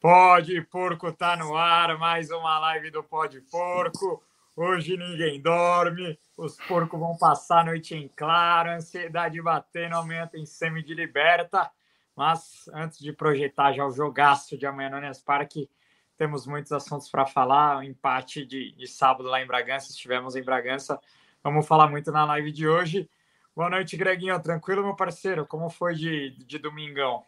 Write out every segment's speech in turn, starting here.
Pode Porco tá no ar, mais uma live do Pode Porco. Hoje ninguém dorme, os porcos vão passar a noite em claro, ansiedade batendo, amanhã tem semi de liberta. Mas antes de projetar já o jogaço de amanhã no Allianz Parque, temos muitos assuntos para falar. O empate de, de sábado lá em Bragança, estivemos em Bragança, vamos falar muito na live de hoje. Boa noite, Greguinho. Tranquilo, meu parceiro? Como foi de, de domingão?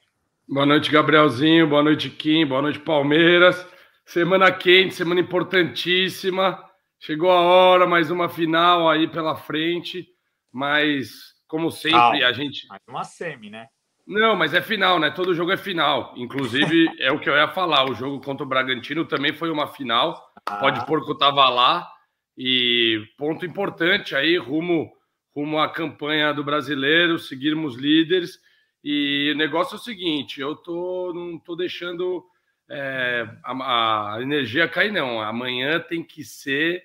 Boa noite, Gabrielzinho. Boa noite, Kim. Boa noite, Palmeiras. Semana quente, semana importantíssima. Chegou a hora, mais uma final aí pela frente. Mas, como sempre, a gente. Mais uma semi, né? Não, mas é final, né? Todo jogo é final. Inclusive, é o que eu ia falar. O jogo contra o Bragantino também foi uma final. Ah. Pode Porco tava lá. E ponto importante aí, rumo, rumo à campanha do brasileiro, seguirmos líderes. E o negócio é o seguinte: eu tô, não tô deixando é, a, a, energia cair, não. Amanhã tem que ser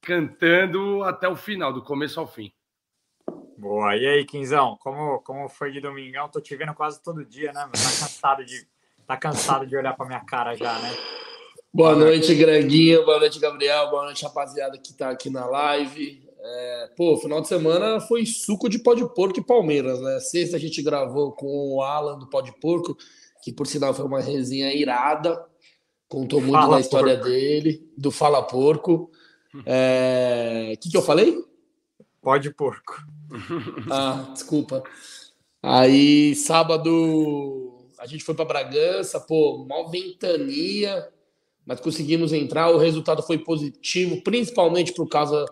cantando até o final, do começo ao fim. Boa. E aí, Quinzão, como, como foi de domingão? Tô te vendo quase todo dia, né? Tá cansado de, tá cansado de olhar pra minha cara já, né? Boa noite, Greguinho. Boa noite, Gabriel. Boa noite, rapaziada que tá aqui na live. É, pô, final de semana foi suco de pó de porco e Palmeiras, né? Sexta a gente gravou com o Alan do pó de porco, que por sinal foi uma resenha irada, contou muito Fala da história porco. dele, do Fala Porco. O é... que, que eu falei? Pó de porco. Ah, desculpa. Aí, sábado, a gente foi para Bragança, pô, mal ventania, mas conseguimos entrar. O resultado foi positivo, principalmente por causa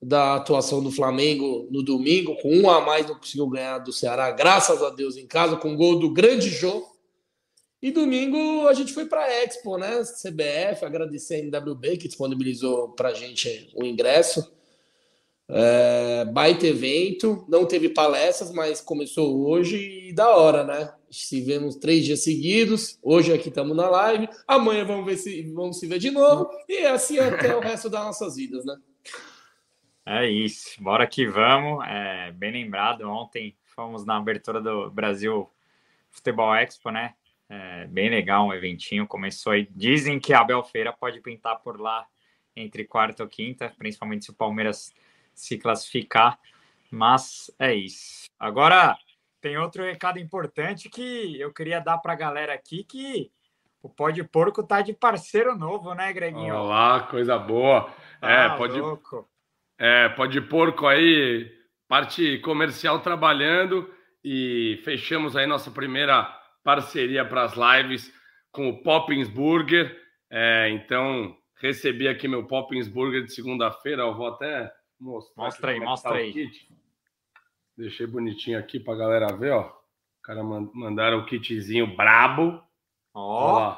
da atuação do Flamengo no domingo, com um a mais não conseguiu ganhar do Ceará, graças a Deus em casa, com gol do grande Jô. E domingo a gente foi para a Expo, né? CBF, agradecer a NWB que disponibilizou para a gente o ingresso. É, baita evento, não teve palestras, mas começou hoje e da hora, né? Se vemos três dias seguidos, hoje aqui estamos na live, amanhã vamos ver se vamos se ver de novo, e assim até o resto das nossas vidas, né? É isso, bora que vamos. É, bem lembrado, ontem fomos na abertura do Brasil Futebol Expo, né? É, bem legal, um eventinho. Começou aí. Dizem que a Abel Feira pode pintar por lá entre quarta ou quinta, principalmente se o Palmeiras se classificar. Mas é isso. Agora tem outro recado importante que eu queria dar para a galera aqui que o Pó de Porco tá de parceiro novo, né, Greginho? Olá, coisa boa. é, pode. Louco. É, pode porco aí, parte comercial trabalhando e fechamos aí nossa primeira parceria para as lives com o Poppins Burger. É, então, recebi aqui meu Poppins Burger de segunda-feira. Eu vou até mostrar. Mostra aí, é mostra tá aí. Deixei bonitinho aqui para a galera ver, ó. O cara mandaram o kitzinho brabo. Ó. Oh.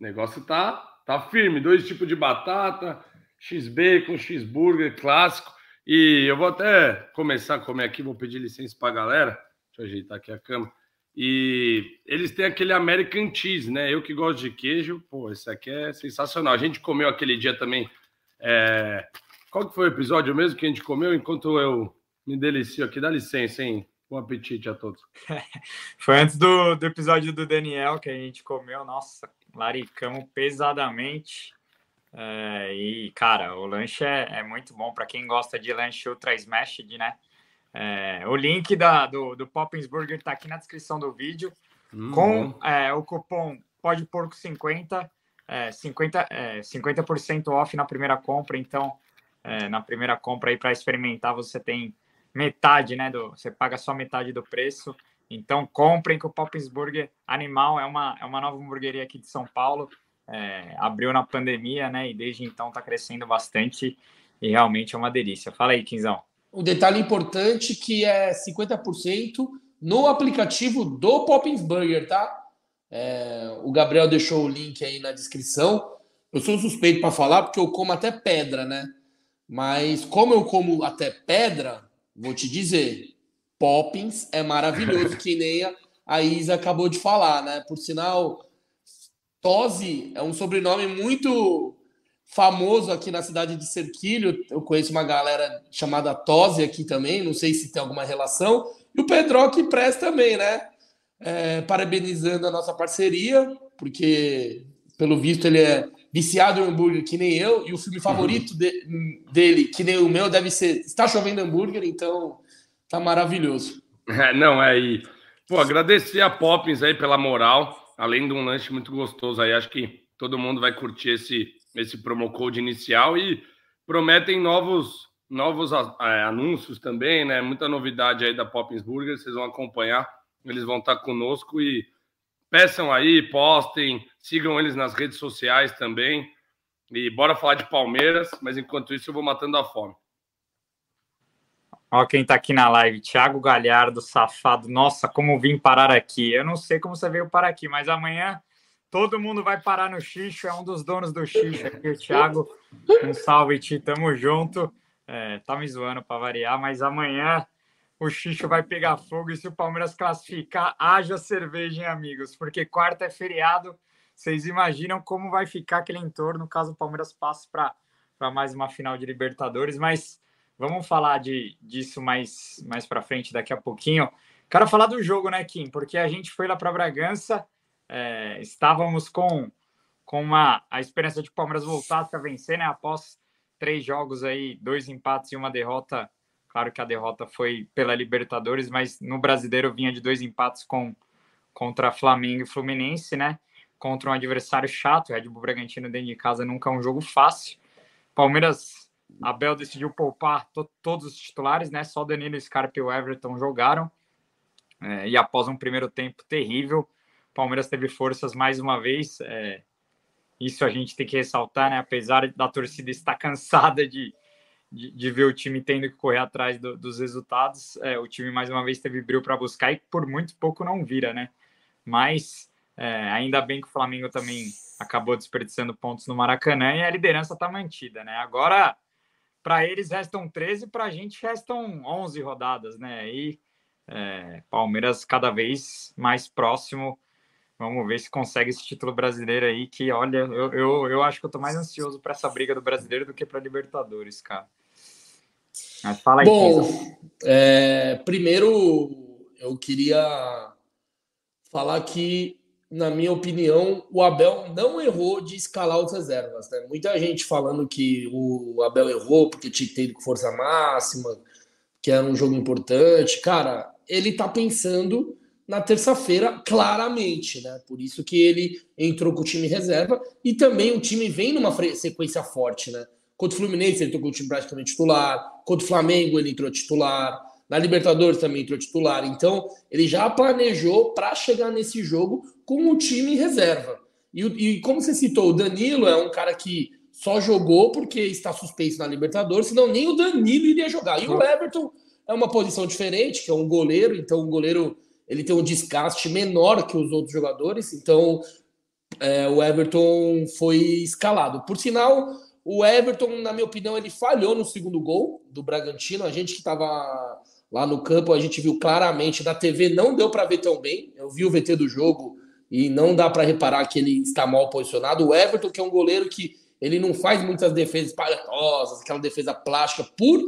O negócio tá, tá firme. Dois tipos de batata, X-Bacon, X-Burger clássico. E eu vou até começar a comer aqui, vou pedir licença para a galera. Deixa eu ajeitar aqui a cama. E eles têm aquele American Cheese, né? Eu que gosto de queijo, pô, esse aqui é sensacional. A gente comeu aquele dia também. É... Qual que foi o episódio mesmo que a gente comeu enquanto eu me delicio aqui? Dá licença, hein? Bom apetite a todos. foi antes do, do episódio do Daniel que a gente comeu. Nossa, laricamos pesadamente. É, e, cara, o lanche é, é muito bom para quem gosta de lanche ultra smashed, né? É, o link da, do, do Poppins Burger está aqui na descrição do vídeo. Hum, com é, o cupom PODEPORCO50, é, 50, é, 50% off na primeira compra. Então, é, na primeira compra aí para experimentar, você tem metade, né? Do, você paga só metade do preço. Então, comprem que o Poppins Burger Animal é uma, é uma nova hamburgueria aqui de São Paulo é, abriu na pandemia, né? E desde então está crescendo bastante e realmente é uma delícia. Fala aí, Quinzão. Um detalhe importante que é 50% no aplicativo do Poppins Burger, tá? É, o Gabriel deixou o link aí na descrição. Eu sou suspeito para falar porque eu como até pedra, né? Mas como eu como até pedra, vou te dizer, Poppins é maravilhoso, que nem a, a Isa acabou de falar, né? Por sinal, Tosi é um sobrenome muito famoso aqui na cidade de Serquilho. Eu conheço uma galera chamada Tosi aqui também, não sei se tem alguma relação. E o Pedroc Press também, né? É, parabenizando a nossa parceria, porque pelo visto, ele é viciado em hambúrguer que nem eu, e o filme favorito de, dele, que nem o meu, deve ser Está Chovendo Hambúrguer, então tá maravilhoso. É, não, é aí. Pô, agradecer a Poppins aí pela moral, além de um lanche muito gostoso aí, acho que todo mundo vai curtir esse, esse promo code inicial e prometem novos novos é, anúncios também, né? Muita novidade aí da Poppins Burger, vocês vão acompanhar, eles vão estar conosco e peçam aí, postem, sigam eles nas redes sociais também. E bora falar de Palmeiras, mas enquanto isso eu vou matando a fome. Ó, quem tá aqui na live, Thiago Galhardo, safado. Nossa, como vim parar aqui. Eu não sei como você veio parar aqui, mas amanhã todo mundo vai parar no Xixo. É um dos donos do Xixo aqui, o Thiago. Um salve, Ti, tamo junto. É, tá me zoando para variar, mas amanhã o Xixo vai pegar fogo e se o Palmeiras classificar, haja cerveja, hein, amigos? Porque quarta é feriado, vocês imaginam como vai ficar aquele entorno caso o Palmeiras passe para mais uma final de Libertadores, mas vamos falar de, disso mais, mais para frente daqui a pouquinho. Quero falar do jogo, né, Kim? Porque a gente foi lá para Bragança, é, estávamos com, com uma, a esperança de Palmeiras voltasse a vencer, né? Após três jogos aí, dois empates e uma derrota Claro que a derrota foi pela Libertadores, mas no Brasileiro vinha de dois empates com contra Flamengo e Fluminense, né? Contra um adversário chato, o Red Bull Bragantino dentro de casa nunca é um jogo fácil. Palmeiras, Abel decidiu poupar to todos os titulares, né? Só Danilo, Scarpa e o Everton jogaram. É, e após um primeiro tempo terrível, Palmeiras teve forças mais uma vez. É, isso a gente tem que ressaltar, né? Apesar da torcida estar cansada de, de, de, ver o time tendo que correr atrás do, dos resultados. É, o time mais uma vez teve brilho para buscar e por muito pouco não vira, né? Mas é, ainda bem que o Flamengo também acabou desperdiçando pontos no Maracanã e a liderança está mantida, né? Agora, para eles restam 13, para a gente restam 11 rodadas, né? E é, Palmeiras cada vez mais próximo. Vamos ver se consegue esse título brasileiro aí, que olha, eu, eu, eu acho que eu tô mais ansioso para essa briga do brasileiro do que para Libertadores, cara. Mas fala aí. Bom, é, primeiro eu queria falar que, na minha opinião, o Abel não errou de escalar os reservas. Né? Muita gente falando que o Abel errou porque tinha que ter ido com força máxima, que era um jogo importante. Cara, ele tá pensando na terça-feira, claramente, né? Por isso que ele entrou com o time reserva e também o time vem numa sequência forte, né? Contra o Fluminense, ele entrou com o time praticamente titular. Contra o Flamengo, ele entrou titular. Na Libertadores também entrou titular. Então, ele já planejou para chegar nesse jogo com o time em reserva. E, e, como você citou, o Danilo é um cara que só jogou porque está suspenso na Libertadores, senão nem o Danilo iria jogar. E o Everton é uma posição diferente, que é um goleiro, então o goleiro ele tem um desgaste menor que os outros jogadores, então é, o Everton foi escalado. Por sinal, o Everton, na minha opinião, ele falhou no segundo gol do Bragantino. A gente que estava lá no campo, a gente viu claramente. Na TV não deu para ver tão bem. Eu vi o VT do jogo e não dá para reparar que ele está mal posicionado. O Everton, que é um goleiro que ele não faz muitas defesas palhetosas, aquela defesa plástica, por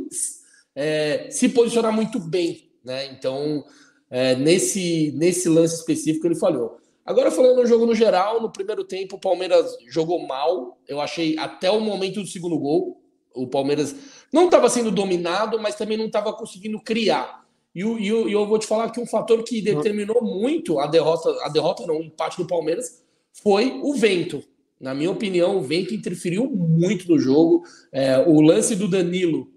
é, se posicionar muito bem. Né? Então, é, nesse, nesse lance específico, ele falhou. Agora, falando no jogo no geral, no primeiro tempo o Palmeiras jogou mal. Eu achei até o momento do segundo gol. O Palmeiras não estava sendo dominado, mas também não estava conseguindo criar. E, e, e, eu vou te falar que um fator que determinou muito a derrota, a derrota não, o empate do Palmeiras, foi o vento. Na minha opinião, o vento interferiu muito no jogo. É, o lance do Danilo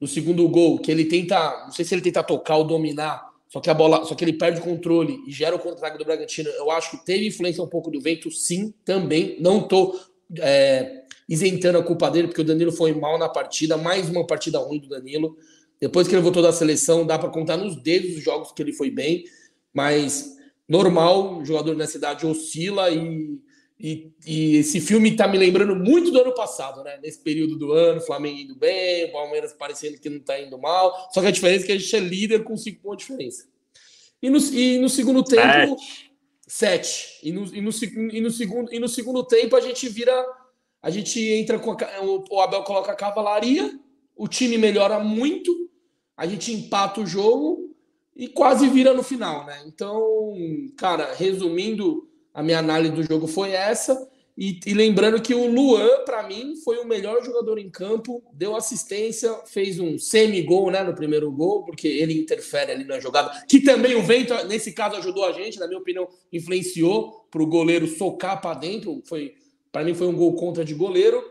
no segundo gol, que ele tenta, não sei se ele tenta tocar ou dominar, só que a bola, só que ele perde o controle e gera o contra-ataque do Bragantino. Eu acho que teve influência um pouco do vento, sim, também. Não tô é, isentando a culpa dele, porque o Danilo foi mal na partida, mais uma partida ruim do Danilo. Depois que ele voltou da seleção, dá para contar nos dedos os jogos que ele foi bem, mas normal, o jogador nessa cidade oscila e e, e, esse filme está me lembrando muito do ano passado, né? Nesse período do ano, Flamengo indo bem, o Palmeiras parecendo que não está indo mal. Só que a diferença é que a gente é líder com cinco pontos de diferença. E no, e no segundo tempo, sete. E no, e, no, e, no segundo, e no segundo tempo a gente vira. A gente entra com. A, o Abel coloca a cavalaria, o time melhora muito, a gente empata o jogo e quase vira no final, né? Então, cara, resumindo a minha análise do jogo foi essa. E, e lembrando que o Luan, para mim, foi o melhor jogador em campo, deu assistência, fez um semi-gol né, no primeiro gol, porque ele interfere ali na jogada. Que também o vento, nesse caso, ajudou a gente, na minha opinião, influenciou para o goleiro socar para dentro. Foi, para mim, foi um gol contra de goleiro.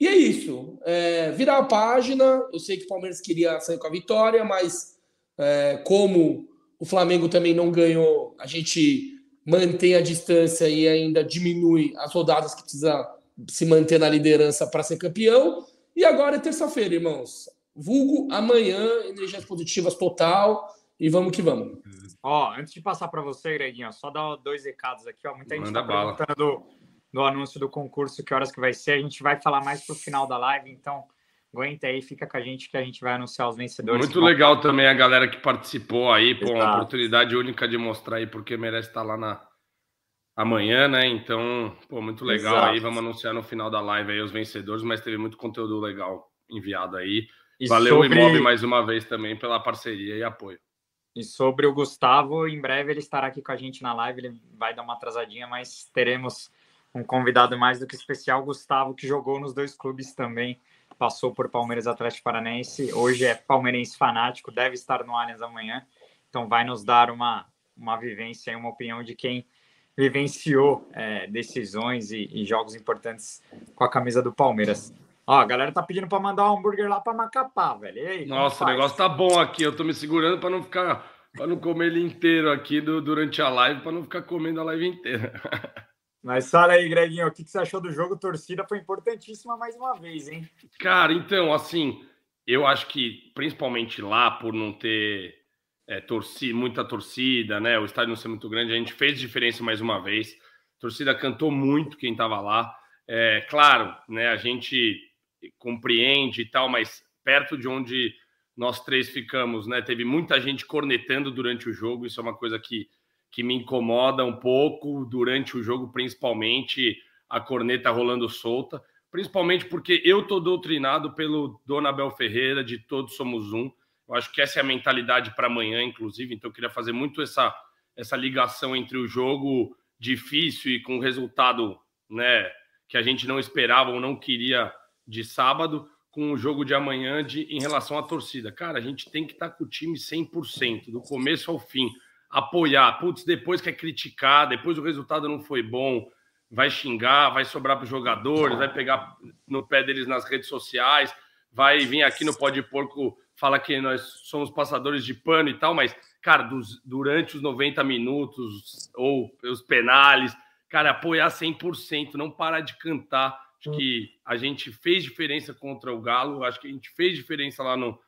E é isso. É, virar a página. Eu sei que o Palmeiras queria sair com a vitória, mas é, como o Flamengo também não ganhou, a gente mantém a distância e ainda diminui as rodadas que precisa se manter na liderança para ser campeão. E agora é terça-feira, irmãos. Vulgo amanhã, energias positivas total. E vamos que vamos. Ó, antes de passar para você, Greguinho, só dar dois recados aqui. Ó. Muita gente está perguntando do, anúncio do concurso, que horas que vai ser. A gente vai falar mais pro final da live, então aguenta aí, fica com a gente que a gente vai anunciar os vencedores. Muito legal vão... também a galera que participou aí, pô, uma oportunidade única de mostrar aí porque merece estar lá na amanhã, né? Então, pô, muito legal Exato. aí, vamos anunciar no final da live aí os vencedores, mas teve muito conteúdo legal enviado aí. E Valeu sobre... o Imob mais uma vez também pela parceria e apoio. E sobre o Gustavo, em breve ele estará aqui com a gente na live, ele vai dar uma atrasadinha, mas teremos um convidado mais do que especial, Gustavo, que jogou nos dois clubes também passou por Palmeiras Atlético Paranense, hoje é palmeirense fanático, deve estar no Allianz amanhã, então vai nos dar uma, uma vivência e uma opinião de quem vivenciou é, decisões e, e, jogos importantes com a camisa do Palmeiras. Ó, a galera tá pedindo para mandar um hambúrguer lá para Macapá, velho. Aí, Nossa, o negócio tá bom aqui. Eu tô me segurando para não ficar, para não comer ele inteiro aqui do, durante a live, para não ficar comendo a live inteira. Mas fala aí, Greginho, o que, você achou do jogo? Torcida foi importantíssima mais uma vez, hein? Cara, então, assim, eu acho que principalmente lá, por não ter é, torcida, muita torcida, né? O estádio não ser muito grande, a gente fez diferença mais uma vez. A torcida cantou muito quem estava lá. É, claro, né? A gente compreende e tal, mas perto de onde nós três ficamos, né? Teve muita gente cornetando durante o jogo, isso é uma coisa que que me incomoda um pouco durante o jogo, principalmente a corneta rolando solta, principalmente porque eu tô doutrinado pelo Dona Abel Ferreira de Todos Somos Um. Eu acho que essa é a mentalidade para amanhã, inclusive, então eu queria fazer muito essa, essa ligação entre o jogo difícil e com o resultado né, que a gente não esperava ou não queria de sábado, com o jogo de amanhã de, em relação à torcida. Cara, a gente tem que estar tá com o time 100%, do começo ao fim apoiar. Putz, depois quer criticar, depois o resultado não foi bom, vai xingar, vai sobrar para os jogadores, vai pegar no pé deles nas redes sociais, vai vir aqui no Pode Porco fala que nós somos passadores de pano e tal, mas, cara, dos, durante os 90 minutos ou os penales, cara, apoiar 100%, não parar de cantar. Acho que a gente fez diferença contra o Galo, acho que a gente fez diferença lá no,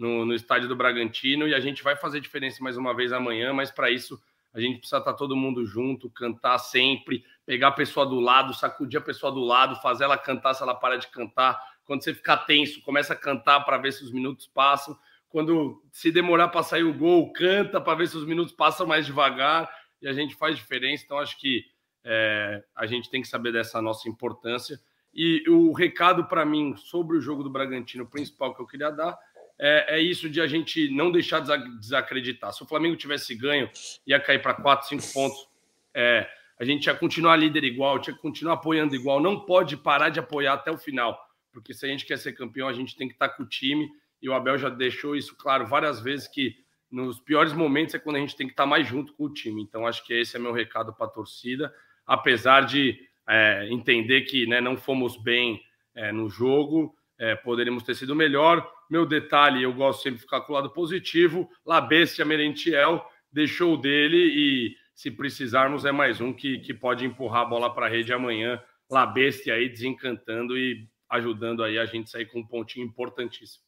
no, no estádio do Bragantino e a gente vai fazer diferença mais uma vez amanhã, mas para isso a gente precisa estar tá todo mundo junto, cantar sempre, pegar a pessoa do lado, sacudir a pessoa do lado, fazer ela cantar se ela para de cantar. Quando você ficar tenso, começa a cantar para ver se os minutos passam. Quando se demorar para sair o gol, canta para ver se os minutos passam mais devagar e a gente faz diferença. Então, acho que é, a gente tem que saber dessa nossa importância. E o recado para mim sobre o jogo do Bragantino, principal que eu queria dar, é, é, isso de a gente não deixar desacreditar. Se o Flamengo tivesse ganho, ia cair para 4, 5 pontos. É, a gente ia continuar líder igual, tinha que continuar apoiando igual. Não pode parar de apoiar até o final, porque se a gente quer ser campeão, a gente tem que estar com o time. E o Abel já deixou isso claro várias vezes que nos piores momentos é quando a gente tem que estar mais junto com o time. Então, acho que esse é meu recado para a torcida, apesar de é, entender que né, não fomos bem é, no jogo, é, poderíamos ter sido melhor. Meu detalhe, eu gosto sempre de ficar com o lado positivo. La Bestia Merentiel deixou dele e se precisarmos é mais um que, que pode empurrar a bola para a rede amanhã. La Bestia aí desencantando e ajudando aí a gente sair com um pontinho importantíssimo.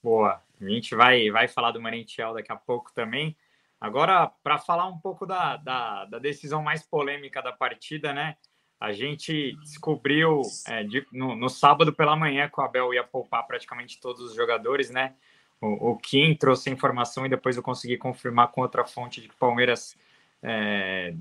Boa. A gente vai, vai falar do Merentiel daqui a pouco também. Agora, para falar um pouco da, da, da decisão mais polêmica da partida, né? A gente descobriu é, de, no, no, sábado pela manhã que o Abel ia poupar praticamente todos os jogadores, né? O, o Kim trouxe a informação e depois eu consegui confirmar com outra fonte de que o Palmeiras é,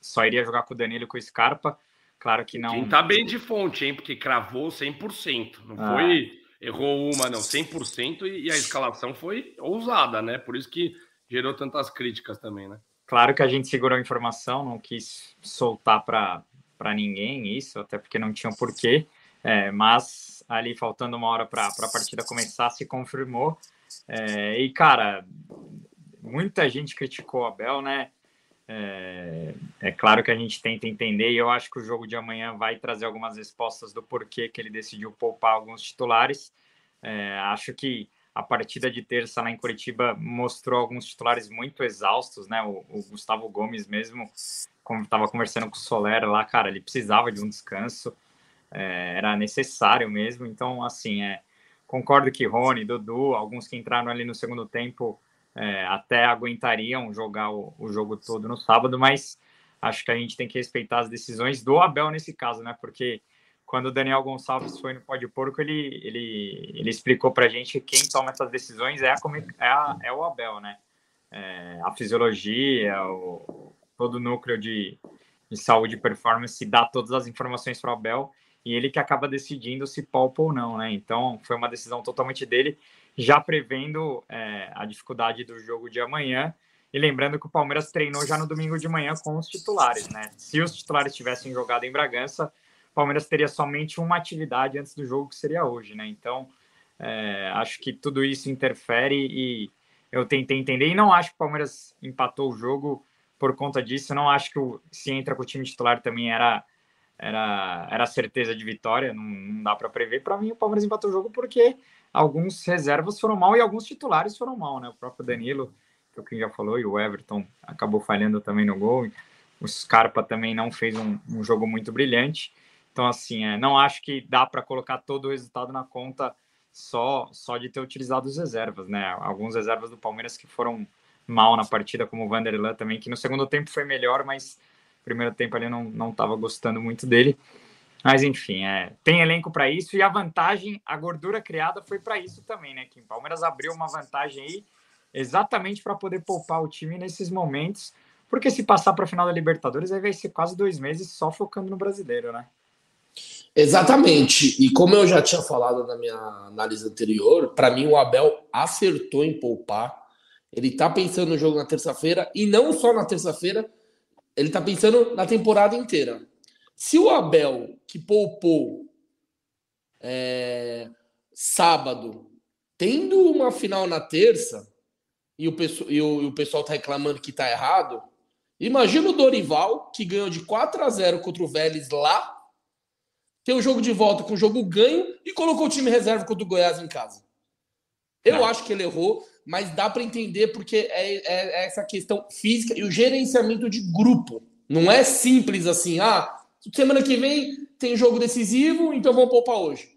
só iria jogar com o Danilo e com o Scarpa. Claro que não. Quem tá bem de fonte, hein? Porque cravou 100%. Não ah. foi. Errou uma, não, 100%. E, e a escalação foi ousada, né? Por isso que gerou tantas críticas também, né? Claro que a gente segurou a informação, não quis soltar para para ninguém isso, até porque não tinha porquê. É, mas ali faltando uma hora para a partida começar, se confirmou. É, e cara, muita gente criticou o Abel, né? É, é, claro que a gente tenta entender e eu acho que o jogo de amanhã vai trazer algumas respostas do porquê que ele decidiu poupar alguns titulares. É, acho que a partida de terça lá em Curitiba mostrou alguns titulares muito exaustos, né? O, o Gustavo Gomes mesmo, estava conversando com o Soler lá, cara, ele precisava de um descanso, é, era necessário mesmo. Então, assim, é, concordo que Rony, Dudu, alguns que entraram ali no segundo tempo é, até aguentariam jogar o, o, jogo todo no sábado, mas acho que a gente tem que respeitar as decisões do Abel nesse caso, né? Porque quando o Daniel Gonçalves foi no Pó de Porco, ele, ele, ele explicou para a gente que quem toma essas decisões é, a, é, a, é o Abel, né? É, a fisiologia, o, todo o núcleo de, de saúde e performance dá todas as informações para o Abel e ele que acaba decidindo se palpa ou não, né? Então foi uma decisão totalmente dele já prevendo é, a dificuldade do jogo de amanhã. E lembrando que o Palmeiras treinou já no domingo de manhã com os titulares, né? Se os titulares tivessem jogado em Bragança, o Palmeiras teria somente uma atividade antes do jogo, que seria hoje, né? Então, é, acho que tudo isso interfere e eu tentei entender. E não acho que o Palmeiras empatou o jogo por conta disso. Não acho que o, se entra com o time titular também era era, era certeza de vitória, não, não dá para prever. Para mim, o Palmeiras empatou o jogo porque alguns reservas foram mal e alguns titulares foram mal, né? O próprio Danilo, que o que já falou, e o Everton acabou falhando também no gol. O Scarpa também não fez um, um jogo muito brilhante. Então, assim, é, não acho que dá para colocar todo o resultado na conta só só de ter utilizado os reservas, né? Alguns reservas do Palmeiras que foram mal na partida, como o Vanderlan também, que no segundo tempo foi melhor, mas primeiro tempo ali não não estava gostando muito dele. Mas enfim, é, tem elenco para isso e a vantagem, a gordura criada foi para isso também, né? Que o Palmeiras abriu uma vantagem aí exatamente para poder poupar o time nesses momentos, porque se passar para a final da Libertadores aí vai ser quase dois meses só focando no brasileiro, né? Exatamente. E como eu já tinha falado na minha análise anterior, para mim o Abel acertou em poupar. Ele tá pensando no jogo na terça-feira e não só na terça-feira, ele tá pensando na temporada inteira. Se o Abel, que poupou é, sábado, tendo uma final na terça, e o, pessoal, e o, e o pessoal tá reclamando que tá errado, imagina o Dorival, que ganhou de 4 a 0 contra o Vélez lá, tem o jogo de volta com o jogo ganho e colocou o time reserva contra o Goiás em casa. Eu Não. acho que ele errou, mas dá para entender porque é, é, é, essa questão física e o gerenciamento de grupo. Não é simples assim, ah, Semana que vem tem jogo decisivo, então vamos poupar hoje.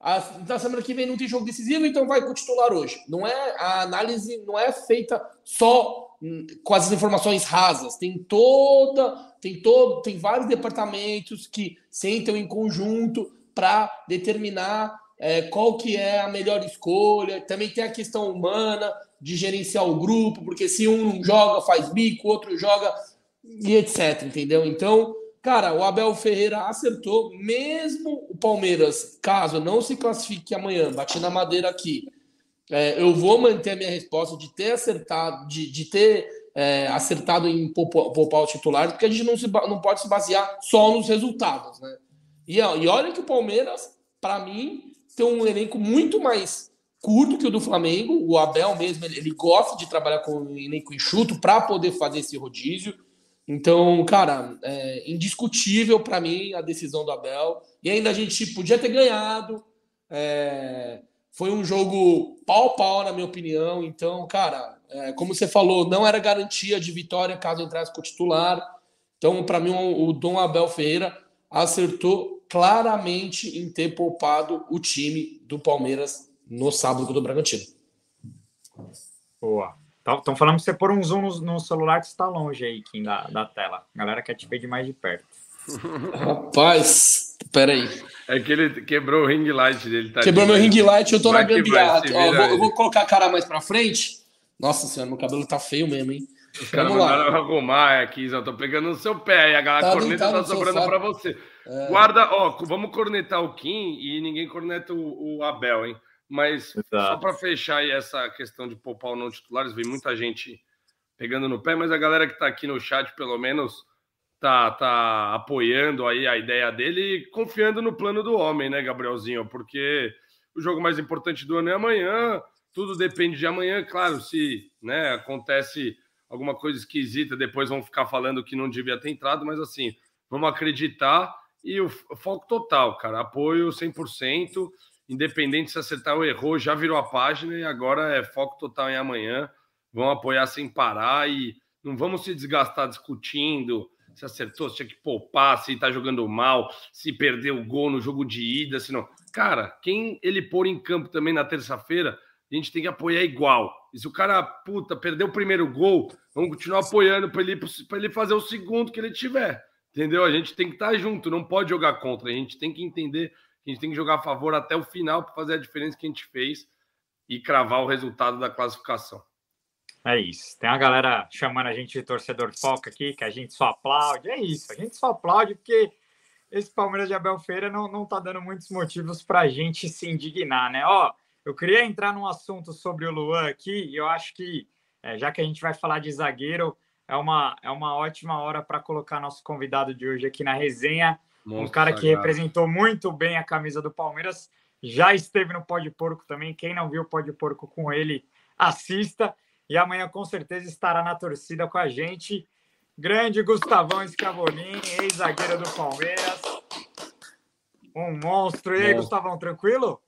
A, na semana que vem não tem jogo decisivo, então vai com o titular hoje. Não é a análise não é feita só com as informações rasas. Tem toda, tem todo, tem vários departamentos que sentam em conjunto para determinar é, qual que é a melhor escolha. Também tem a questão humana de gerenciar o grupo, porque se um joga faz bico, o outro joga e etc. Entendeu? Então Cara, o Abel Ferreira acertou, mesmo o Palmeiras, caso não se classifique amanhã, bati na madeira aqui. É, eu vou manter a minha resposta de ter acertado, de, de ter é, acertado em poupar o titular, porque a gente não, se, não pode se basear só nos resultados, né? E, e olha que o Palmeiras, para mim, tem um elenco muito mais curto que o do Flamengo. O Abel mesmo, ele, ele gosta de trabalhar com um elenco enxuto para poder fazer esse rodízio. Então, cara, é indiscutível para mim a decisão do Abel. E ainda a gente podia ter ganhado. É, foi um jogo pau pau, na minha opinião. Então, cara, é, como você falou, não era garantia de vitória caso entrasse com o titular. Então, para mim, o Dom Abel Ferreira acertou claramente em ter poupado o time do Palmeiras no sábado do Bragantino. Boa. Estão falando que você pôr um zoom no, no celular que está longe aí, Kim, da, da tela. A galera quer te ver de mais de perto. Rapaz, peraí. É que ele quebrou o ring light dele. Tá quebrou meu ring light, eu tô vai na gambiarra. eu, vou, eu vou colocar a cara mais pra frente. Nossa senhora, meu cabelo tá feio mesmo, hein? Os caras mandaram arrumar aqui, eu tô pegando no seu pé e a galera tá corneta tá sobrando para você. É... Guarda, ó, vamos cornetar o Kim e ninguém corneta o, o Abel, hein? Mas Exato. só para fechar aí essa questão de poupar ou não titulares, vem muita gente pegando no pé, mas a galera que está aqui no chat, pelo menos, tá, tá apoiando aí a ideia dele e confiando no plano do homem, né, Gabrielzinho? Porque o jogo mais importante do ano é amanhã, tudo depende de amanhã, claro, se né, acontece alguma coisa esquisita, depois vão ficar falando que não devia ter entrado, mas assim, vamos acreditar e o foco total, cara, apoio 100%, independente se acertar ou errou, já virou a página e agora é foco total em amanhã, vão apoiar sem parar e não vamos se desgastar discutindo se acertou, se tinha que poupar, se tá jogando mal, se perdeu o gol no jogo de ida, se não. Cara, quem ele pôr em campo também na terça-feira, a gente tem que apoiar igual. Se o cara, puta, perdeu o primeiro gol, vamos continuar apoiando para ele, ele fazer o segundo que ele tiver. Entendeu? A gente tem que estar tá junto, não pode jogar contra. A gente tem que entender que a gente tem que jogar a favor até o final para fazer a diferença que a gente fez e cravar o resultado da classificação. É isso. Tem a galera chamando a gente de torcedor foca aqui, que a gente só aplaude. É isso, a gente só aplaude porque esse Palmeiras de Abel Feira não, não tá dando muitos motivos para a gente se indignar, né? Ó, eu queria entrar num assunto sobre o Luan aqui, e eu acho que, é, já que a gente vai falar de zagueiro, é uma, é uma ótima hora para colocar nosso convidado de hoje aqui na resenha. Nossa, um cara que representou muito bem a camisa do Palmeiras, já esteve no Pó de Porco também. Quem não viu o Pó de Porco com ele, assista. E amanhã com certeza estará na torcida com a gente. Grande Gustavão Scavolini, ex-zagueiro do Palmeiras. Um monstro. E aí, Gustavão, tranquilo?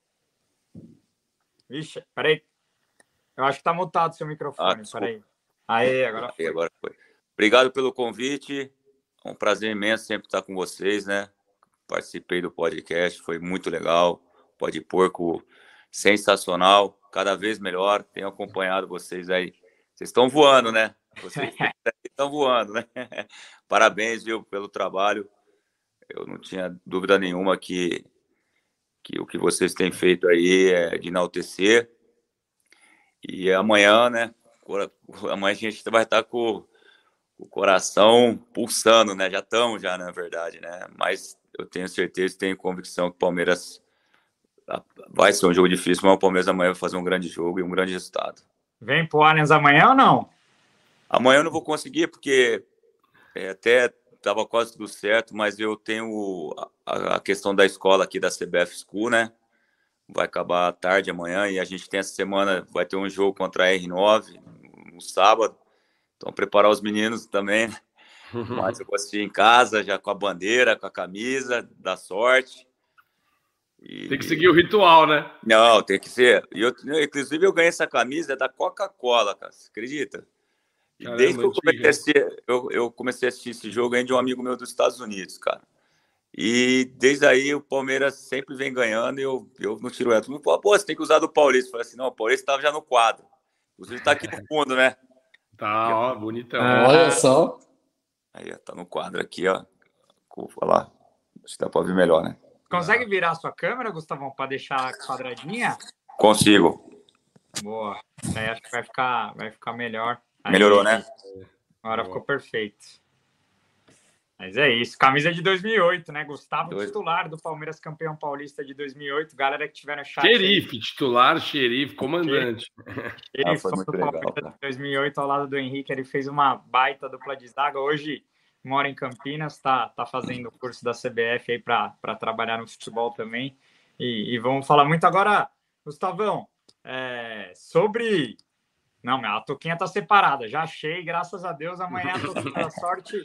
Vixe, peraí. Eu acho que tá mutado seu microfone. Ah, peraí. Aí, agora foi. agora foi. Obrigado pelo convite. É um prazer imenso sempre estar com vocês, né? Participei do podcast, foi muito legal. Pode porco sensacional cada vez melhor. Tenho acompanhado vocês aí. Vocês estão voando, né? Vocês estão voando, né? Parabéns, viu, pelo trabalho. Eu não tinha dúvida nenhuma que, que o que vocês têm feito aí é de enaltecer. E amanhã, né? Amanhã a gente vai estar com o coração pulsando, né? Já estamos, já, na verdade, né? Mas eu tenho certeza, tenho convicção que o Palmeiras Vai ser um jogo difícil, mas o Palmeiras amanhã vai fazer um grande jogo e um grande resultado. Vem pro Allianz amanhã ou não? Amanhã eu não vou conseguir, porque é, até estava quase tudo certo, mas eu tenho a, a, questão da escola aqui da CBF School, né? Vai acabar tarde amanhã e a gente tem essa semana, vai ter um jogo contra a R9 no, no sábado. Então, preparar os meninos também. Né? Mas eu vou assistir em casa, já com a bandeira, com a camisa, da sorte. E... Tem que seguir o ritual, né? Não, tem que ser. E eu, inclusive, eu ganhei essa camisa da Coca-Cola, cara. Você acredita? E Caramba, desde que eu comecei, a assistir, eu, eu comecei a assistir esse jogo, ganhei de um amigo meu dos Estados Unidos, cara. E desde aí o Palmeiras sempre vem ganhando e eu, eu não tiro ela. Todo mundo fala, pô, você tem que usar do Paulista. Eu falei assim, não, o Paulista estava já no quadro. Inclusive tá aqui no fundo, né? Tá, ó, bonitão. Ah, olha só. Aí, tá no quadro aqui, ó. Vou falar. Acho que dá para ver melhor, né? Consegue virar a sua câmera, Gustavão, para deixar quadradinha? Consigo. Boa. Aí acho que vai ficar, vai ficar melhor. Aí, Melhorou, né? Agora Boa. ficou perfeito. Mas é isso. Camisa de 2008, né? Gustavo, Dois. titular do Palmeiras, campeão paulista de 2008. Galera que tiver no chat. Xerife, aí. titular, xerife, comandante. Xerife, ah, foi muito legal, Palmeiras, 2008, ao lado do Henrique. Ele fez uma baita dupla de zaga. Hoje mora em Campinas, tá, tá fazendo o curso da CBF aí para trabalhar no futebol também. E, e, vamos falar muito agora, Gustavão, é, sobre. Não, a Toquinha tá separada, já achei, graças a Deus, amanhã a Toquinha da sorte.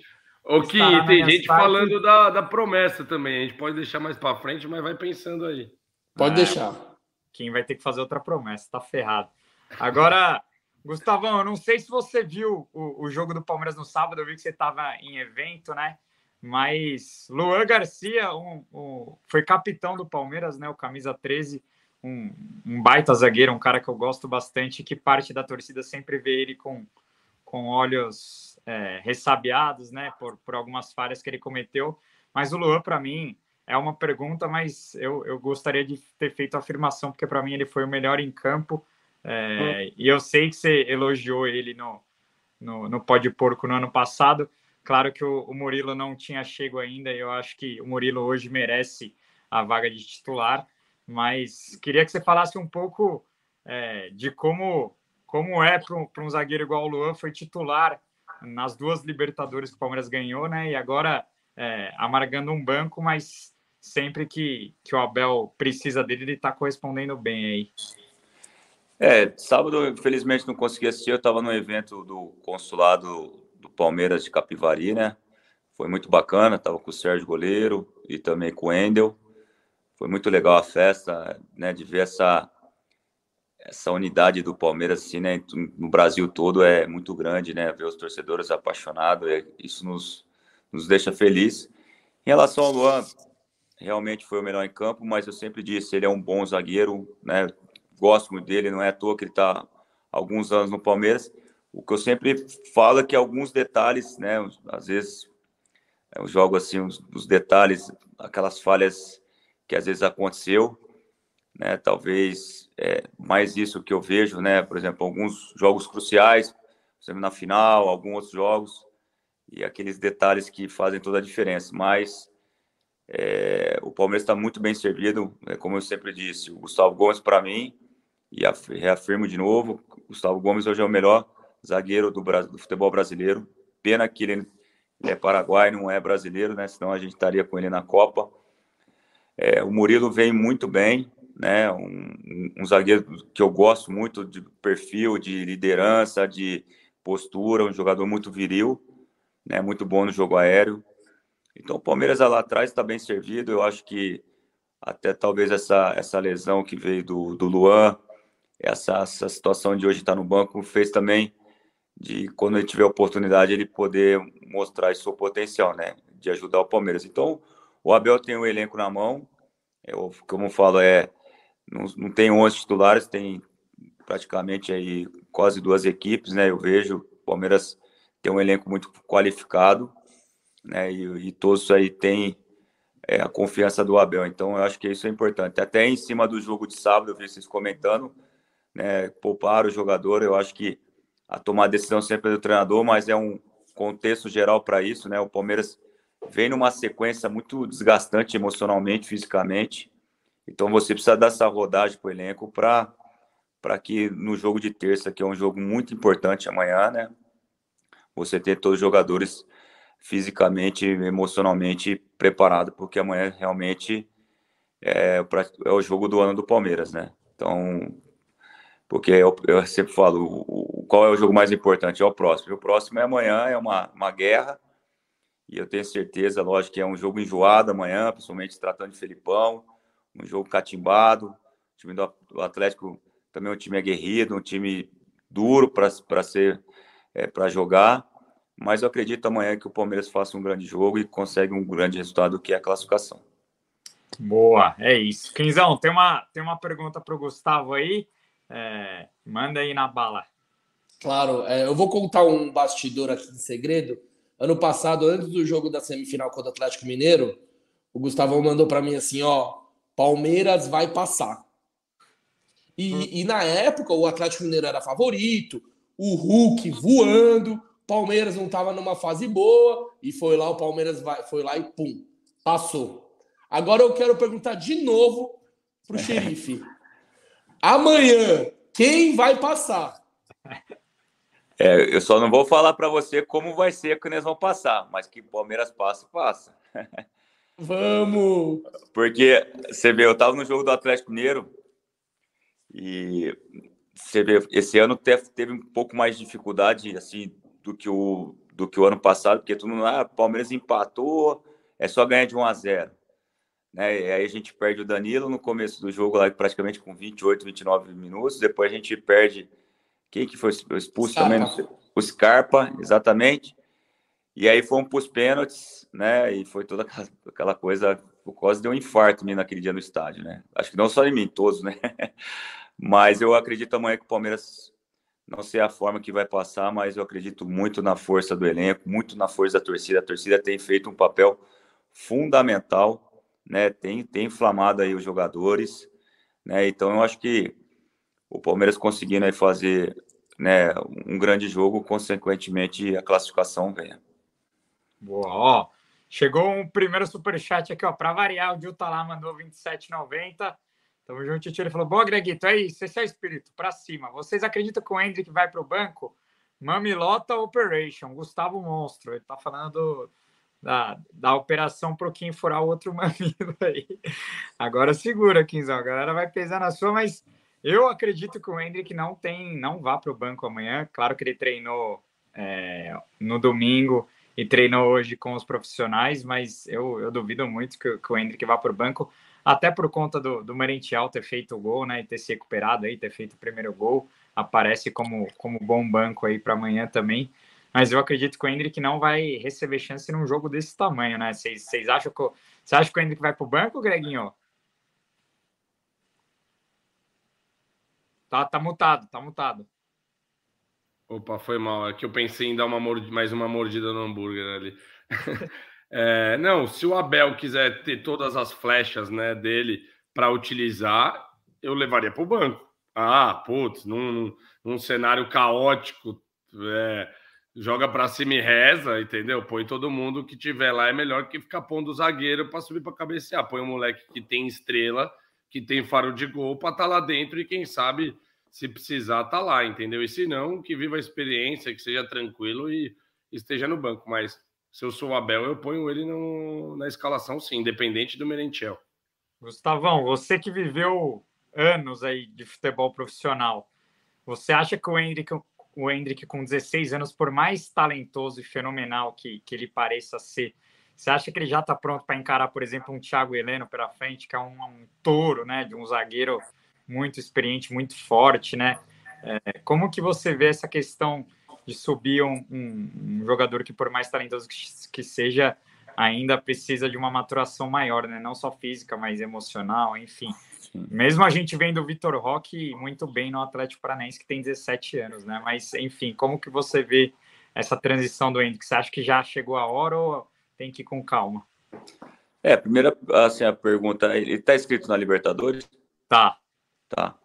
O que tem gente falando da, da promessa também. A gente pode deixar mais para frente, mas vai pensando aí. Pode é, deixar. Quem vai ter que fazer outra promessa, tá ferrado. Agora, Gustavão, eu não sei se você viu o, o jogo do Palmeiras no sábado, eu vi que você estava em evento, né? Mas Luan Garcia um, um, foi capitão do Palmeiras, né? O camisa 13, um, um, baita zagueiro, um cara que eu gosto bastante, que parte da torcida sempre vê ele com, com olhos é, ressabiados, né? Por, por algumas falhas que ele cometeu. Mas o Luan, para mim, é uma pergunta, mas eu, eu gostaria de ter feito a afirmação, porque para mim ele foi o melhor em campo é, e eu sei que você elogiou ele no, no, no Pó de Porco no ano passado. Claro que o, o Murilo não tinha chego ainda, e eu acho que o Murilo hoje merece a vaga de titular, mas queria que você falasse um pouco é, de como, como é para um, zagueiro igual o Luan, foi titular nas duas Libertadores que o Palmeiras ganhou, né? E agora é, amargando um banco, mas sempre que, que o Abel precisa dele, ele está correspondendo bem aí. É, sábado, infelizmente, não consegui assistir. Eu estava no evento do consulado do Palmeiras de Capivari, né? Foi muito bacana. Estava com o Sérgio Goleiro e também com o Endel. Foi muito legal a festa, né? De ver essa, essa unidade do Palmeiras, assim, né? No Brasil todo é muito grande, né? Ver os torcedores apaixonados, é, isso nos, nos deixa feliz. Em relação ao Luan, realmente foi o melhor em campo, mas eu sempre disse, ele é um bom zagueiro, né? gosto muito dele, não é à toa que ele está alguns anos no Palmeiras. O que eu sempre falo é que alguns detalhes, né, às vezes eu jogo assim os, os detalhes, aquelas falhas que às vezes aconteceu, né, talvez é, mais isso que eu vejo, né, por exemplo, alguns jogos cruciais, na final, alguns outros jogos, e aqueles detalhes que fazem toda a diferença, mas é, o Palmeiras está muito bem servido, é, como eu sempre disse, o Gustavo Gomes para mim e reafirmo de novo, Gustavo Gomes hoje é o melhor zagueiro do, do futebol brasileiro. Pena que ele, ele, é paraguai, não é brasileiro, né? Senão a gente estaria com ele na Copa. É, o Murilo vem muito bem, né? Um, um, zagueiro que eu gosto muito de perfil, de liderança, de postura, um jogador muito viril, né? Muito bom no jogo aéreo. Então o Palmeiras lá atrás está bem servido. Eu acho que até talvez essa, essa lesão que veio do, do Luan, essa, essa situação de hoje estar no banco fez também de quando ele tiver oportunidade ele poder mostrar seu potencial, né, de ajudar o Palmeiras. Então, o Abel tem o um elenco na mão, eu, como eu falo, é não, não tem 11 titulares, tem praticamente aí quase duas equipes, né? Eu vejo o Palmeiras tem um elenco muito qualificado, né? E, e todos aí têm é, a confiança do Abel. Então, eu acho que isso é importante. Até em cima do jogo de sábado, eu vi vocês comentando, né, poupar o jogador. Eu acho que a tomar a decisão sempre é do treinador, mas é um contexto geral para isso, né? O Palmeiras vem numa sequência muito desgastante emocionalmente, fisicamente. Então você precisa dar essa rodagem para o elenco para que no jogo de terça, que é um jogo muito importante amanhã, né? Você ter todos os jogadores fisicamente, emocionalmente preparados, porque amanhã realmente é, é o jogo do ano do Palmeiras, né? Então porque eu, eu sempre falo, o, qual é o jogo mais importante? É o próximo. o próximo é amanhã, é uma, uma guerra, e eu tenho certeza, lógico, que é um jogo enjoado amanhã, principalmente tratando de Felipão, um jogo catimbado. O time do, Atlético também é um time aguerrido, um time duro para ser é, para jogar. Mas eu acredito amanhã que o Palmeiras faça um grande jogo e consegue um grande resultado, que é a classificação. Boa, é isso. Quinzão, tem uma, tem uma pergunta para o Gustavo aí. É, manda aí na bala. Claro, é, eu vou contar um bastidor aqui de segredo. Ano passado, antes do jogo da semifinal contra o Atlético Mineiro, o Gustavo mandou para mim assim: ó, Palmeiras vai passar. E, hum. e, na época o Atlético Mineiro era favorito, o Hulk voando, Palmeiras não estava numa fase boa e foi lá o Palmeiras vai, foi lá e pum, passou. Agora eu quero perguntar de novo pro xerife. Amanhã, quem vai passar? É, eu só não vou falar para você como vai ser que nós vamos passar, mas que Palmeiras passa, passa. Vamos! Porque você vê, eu estava no jogo do Atlético Mineiro e você vê, esse ano teve um pouco mais de dificuldade assim do que o do que o ano passado, porque todo mundo, ah, Palmeiras empatou, é só ganhar de 1 a 0 né? E aí a gente perde o Danilo no começo do jogo, lá praticamente com 28, 29 minutos. Depois a gente perde. Quem que foi expulso Scarpa. também? O Scarpa, exatamente. E aí fomos para os pênaltis, né? E foi toda aquela coisa. O quase deu um infarto mim naquele dia no estádio, né? Acho que não só em mim, todos, né? Mas eu acredito amanhã que o Palmeiras não sei a forma que vai passar, mas eu acredito muito na força do elenco, muito na força da torcida. A torcida tem feito um papel fundamental né? Tem, tem inflamado aí os jogadores, né? Então eu acho que o Palmeiras conseguindo aí fazer né, um grande jogo, consequentemente a classificação venha. Boa, ó. Chegou um primeiro superchat aqui, ó, para variar, o Gil tá lá, mandou 27,90. Tamo junto, tio. Ele falou: Boa, Greguito, é isso, esse é o espírito, para cima. Vocês acreditam que o Hendrick vai para o banco? Mamilota Operation, Gustavo Monstro. Ele tá falando da, da operação para quem furar o outro mamilo aí. Agora segura, Quinzão. A galera vai pesar na sua, mas eu acredito que o Hendrick não tem, não vá para o banco amanhã. Claro que ele treinou é, no domingo e treinou hoje com os profissionais, mas eu, eu duvido muito que, que o Hendrick vá para o banco, até por conta do, do Merentiel ter feito o gol, né, e ter se recuperado aí, ter feito o primeiro gol, aparece como, como bom banco aí para amanhã também. Mas eu acredito que o Hendrick não vai receber chance num jogo desse tamanho, né? Vocês acham que você acha que o Hendrick vai para o banco, Greginho? Tá, tá mutado, tá mutado. Opa, foi mal. É que eu pensei em dar uma mord... mais uma mordida no hambúrguer ali. é, não, se o Abel quiser ter todas as flechas né, dele para utilizar, eu levaria para o banco. Ah, putz, num, num cenário caótico, é, joga para cima e reza, entendeu? Põe todo mundo que tiver lá, é melhor que ficar pondo o zagueiro para subir para cabecear. Põe um moleque que tem estrela, que tem faro de gol para estar tá lá dentro e quem sabe se precisar, tá lá, entendeu? E se não, que viva a experiência, que seja tranquilo e esteja no banco. Mas se eu sou o Abel, eu ponho ele no, na escalação, sim, independente do Merentiel. Gustavão, você que viveu anos aí de futebol profissional, você acha que o Hendrick, o Hendrick com 16 anos, por mais talentoso e fenomenal que, que ele pareça ser, você acha que ele já está pronto para encarar, por exemplo, um Thiago Heleno pela frente, que é um, um touro, né, de um zagueiro muito experiente, muito forte, né? É, como que você vê essa questão de subir um, um, um jogador que, por mais talentoso que, que, seja, ainda precisa de uma maturação maior, né? Não só física, mas emocional, enfim. Mesmo a gente vendo o Vitor Roque muito bem no Atlético Paranaense, que tem 17 anos, né? Mas, enfim, como que você vê essa transição do Hendrick? Você acha que já chegou a hora ou tem que ir com calma? É, primeira, assim, a pergunta, ele está escrito na Libertadores? Tá. Tá.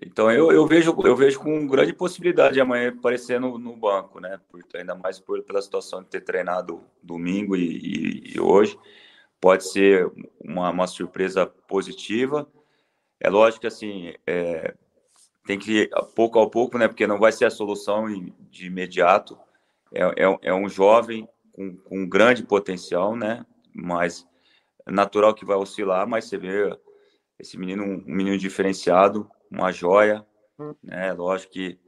Então eu, eu vejo eu vejo com grande possibilidade de amanhã aparecer no, no banco, né? Porque ainda mais por, pela situação de ter treinado domingo e, e, e hoje pode ser uma, uma, surpresa positiva. É lógico que assim é, tem que ir pouco a pouco, né? Porque não vai ser a solução de imediato. É, é, é um jovem com, com grande potencial, né? Mas natural que vai oscilar, mas você vê esse menino, um menino diferenciado, uma joia, né? Lógico que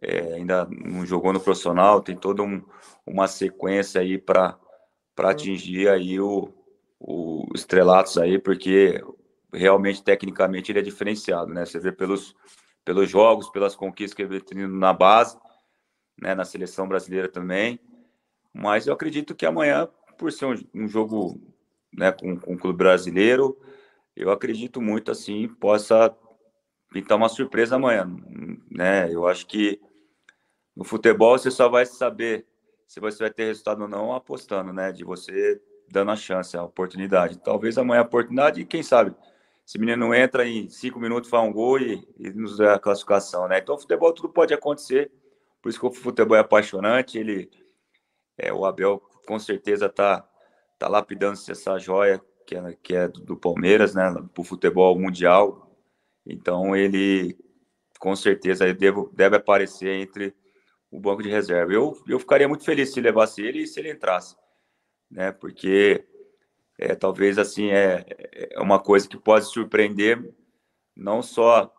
é, ainda não jogou no profissional, tem toda um, uma sequência aí para atingir aí o, o estrelatos aí, porque realmente, tecnicamente, ele é diferenciado, né? Você vê pelos, pelos jogos, pelas conquistas que ele tem na base, né? Na seleção brasileira também. Mas eu acredito que amanhã, por ser um, um jogo né, com, com o clube brasileiro, eu acredito muito assim possa pintar uma surpresa amanhã, né? Eu acho que no futebol você só vai saber se você vai ter resultado ou não apostando, né? De você dando a chance, a oportunidade. Talvez amanhã a oportunidade e quem sabe esse menino entra em cinco minutos, faz um gol e, e nos dá a classificação, né? Então, futebol tudo pode acontecer. Por isso que o futebol é apaixonante. Ele, é, o Abel, com certeza tá tá lapidando essa joia que é, que é do Palmeiras, né, para o futebol mundial. Então ele, com certeza, deve, deve aparecer entre o banco de reserva. Eu, eu ficaria muito feliz se levasse ele e se ele entrasse, né, porque é, talvez assim é, é uma coisa que pode surpreender não só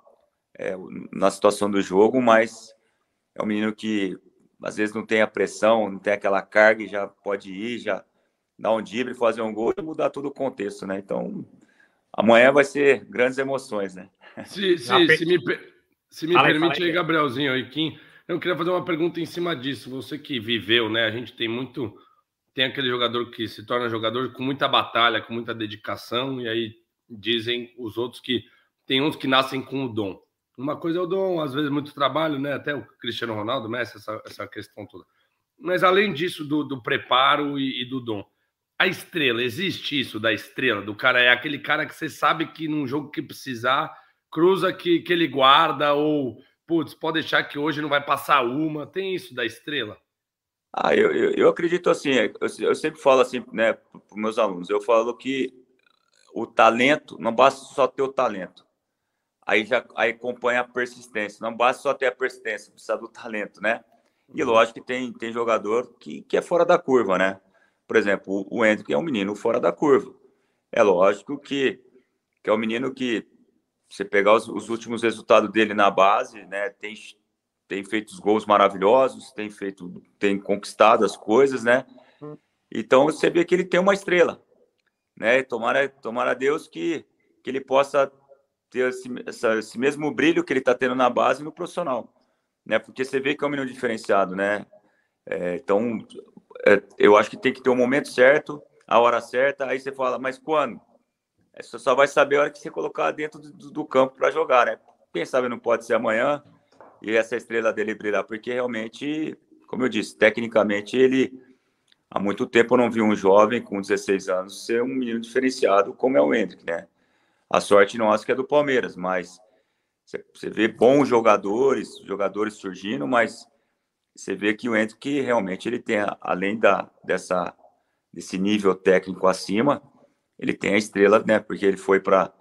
é, na situação do jogo, mas é um menino que às vezes não tem a pressão, não tem aquela carga e já pode ir, já dar um drible, fazer um gol e mudar todo o contexto, né? Então, amanhã vai ser grandes emoções, né? Se, se, se me, se me permite aí, Gabrielzinho e Kim, eu queria fazer uma pergunta em cima disso. Você que viveu, né? A gente tem muito. Tem aquele jogador que se torna jogador com muita batalha, com muita dedicação, e aí dizem os outros que tem uns que nascem com o dom. Uma coisa é o dom, às vezes muito trabalho, né? Até o Cristiano Ronaldo, Messi, essa, essa questão toda. Mas além disso, do, do preparo e, e do dom, a estrela, existe isso da estrela, do cara, é aquele cara que você sabe que num jogo que precisar, cruza que, que ele guarda, ou, putz, pode deixar que hoje não vai passar uma, tem isso da estrela? Ah, eu, eu, eu acredito assim, eu, eu, sempre falo assim, né, para meus alunos, eu falo que o talento, não basta só ter o talento, aí já aí acompanha a persistência, não basta só ter a persistência, precisa do talento, né? E lógico que tem, tem jogador que, que é fora da curva, né? Por exemplo, o Hendrick é um menino fora da curva. É lógico que, que é um menino que, você pegar os, os últimos resultados dele na base, né? Tem, tem feito os gols maravilhosos, tem feito, tem conquistado as coisas, né? Então você vê que ele tem uma estrela, né? Tomara, tomara a Deus que, que ele possa ter esse, essa, esse mesmo brilho que ele está tendo na base no profissional, né? Porque você vê que é um menino diferenciado, né? É, então, é, eu acho que tem que ter o um momento certo, a hora certa. Aí você fala, mas quando? É, você só vai saber a hora que você colocar dentro do, do campo para jogar, né? Quem sabe não pode ser amanhã e essa estrela dele brilhar, porque realmente, como eu disse, tecnicamente ele há muito tempo eu não vi um jovem com 16 anos ser um menino diferenciado como é o Hendrick, né? A sorte nossa que é do Palmeiras, mas você vê bons jogadores, jogadores surgindo, mas você vê que o Hendrick realmente ele tem, além da, dessa, desse nível técnico acima, ele tem a estrela, né? Porque ele foi para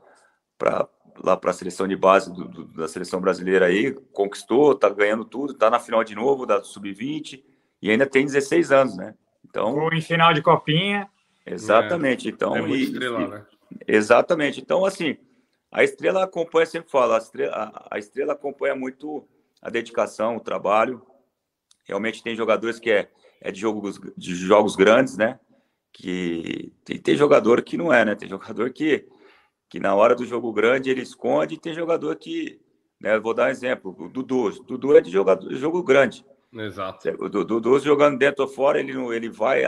lá para a seleção de base do, do, da seleção brasileira aí, conquistou, tá ganhando tudo, tá na final de novo da sub-20 e ainda tem 16 anos, né? Então, em final de copinha. Exatamente. É, então, é e, estrela, né? Exatamente. Então, assim, a estrela acompanha, sempre falo, a estrela, a, a estrela acompanha muito a dedicação, o trabalho. Realmente tem jogadores que é, é de, jogos, de jogos grandes, né? Que tem, tem jogador que não é, né? Tem jogador que, que na hora do jogo grande ele esconde, e tem jogador que, né? Vou dar um exemplo, o Dudu. O Dudu é de jogador, jogo grande. Exato. O Dudu jogando dentro ou fora, ele, ele vai,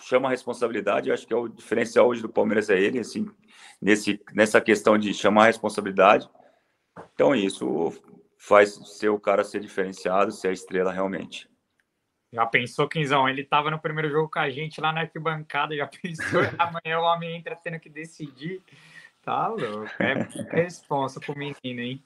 chama a responsabilidade. Eu acho que é o diferencial hoje do Palmeiras é ele, assim, nesse, nessa questão de chamar a responsabilidade. Então, isso faz ser o cara ser diferenciado, ser a estrela realmente. Já pensou, Quinzão? Ele estava no primeiro jogo com a gente lá na arquibancada. Já pensou? amanhã o homem entra tendo que decidir. Tá louco. É, responsa pro menino, hein?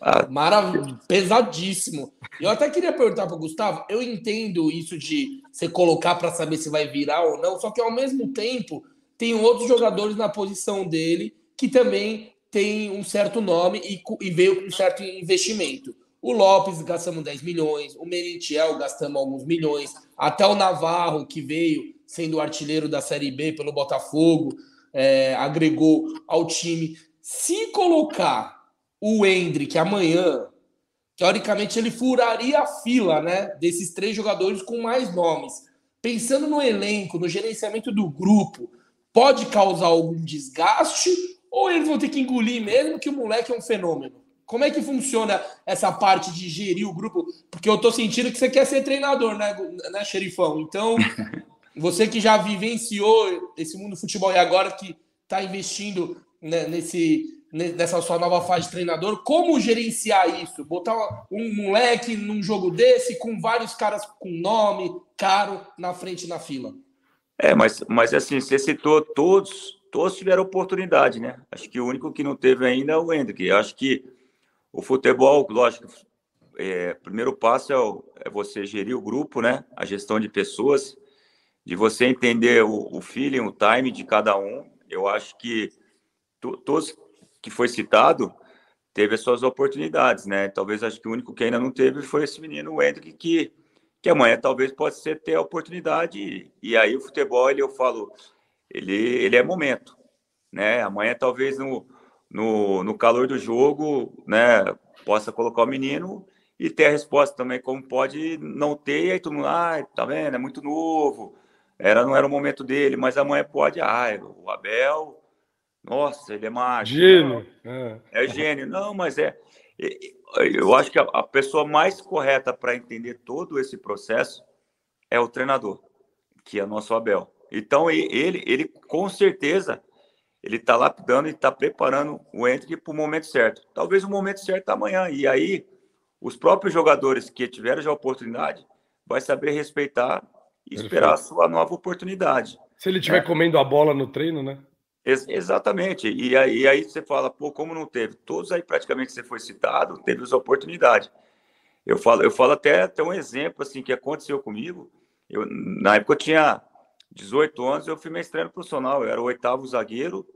Ah, Maravilhoso, pesadíssimo. Eu até queria perguntar para o Gustavo. Eu entendo isso de você colocar para saber se vai virar ou não, só que ao mesmo tempo tem outros jogadores na posição dele que também tem um certo nome e, e veio com um certo investimento. O Lopes gastamos 10 milhões, o Merentiel gastamos alguns milhões, até o Navarro, que veio sendo artilheiro da Série B pelo Botafogo, é, agregou ao time. Se colocar o Hendrick amanhã, teoricamente ele furaria a fila, né, desses três jogadores com mais nomes. Pensando no elenco, no gerenciamento do grupo, pode causar algum desgaste ou eles vão ter que engolir mesmo que o moleque é um fenômeno? Como é que funciona essa parte de gerir o grupo? Porque eu tô sentindo que você quer ser treinador, né, né xerifão? Então, você que já vivenciou esse mundo do futebol e agora que está investindo né, nesse nessa sua nova fase de treinador, como gerenciar isso? Botar um moleque num jogo desse com vários caras com nome, caro, na frente na fila. É, mas, mas assim, você citou todos, todos tiveram oportunidade, né? Acho que o único que não teve ainda é o Hendrick. Acho que o futebol, lógico, é, primeiro passo é, o, é, você gerir o grupo, né? A gestão de pessoas, de você entender o, o feeling, o time de cada um. Eu acho que todos que foi citado teve as suas oportunidades, né? Talvez acho que o único que ainda não teve foi esse menino, o Hendrick, que, que amanhã talvez pode ser ter a oportunidade. E aí o futebol, ele, eu falo, ele, ele é momento, né? Amanhã talvez no, no, no calor do jogo, né? Possa colocar o menino e ter a resposta também, como pode não ter, e aí todo mundo, ah, tá vendo, é muito novo, era, não era o momento dele, mas amanhã pode, ah, o Abel nossa, ele é mágico. Gênio. É. é gênio. Não, mas é. Eu acho que a pessoa mais correta para entender todo esse processo é o treinador, que é o nosso Abel. Então, ele, ele com certeza, ele está lapidando e está preparando o Entre para o momento certo. Talvez o momento certo amanhã. E aí, os próprios jogadores que tiveram já a oportunidade vai saber respeitar e esperar Perfeito. a sua nova oportunidade. Se ele estiver é. comendo a bola no treino, né? Ex exatamente. E aí, e aí você fala, pô, como não teve? Todos aí praticamente você foi citado, teve essa oportunidade. Eu falo, eu falo até, até um exemplo assim que aconteceu comigo. Eu, na época eu tinha 18 anos, eu fui estreia no profissional, eu era o oitavo zagueiro,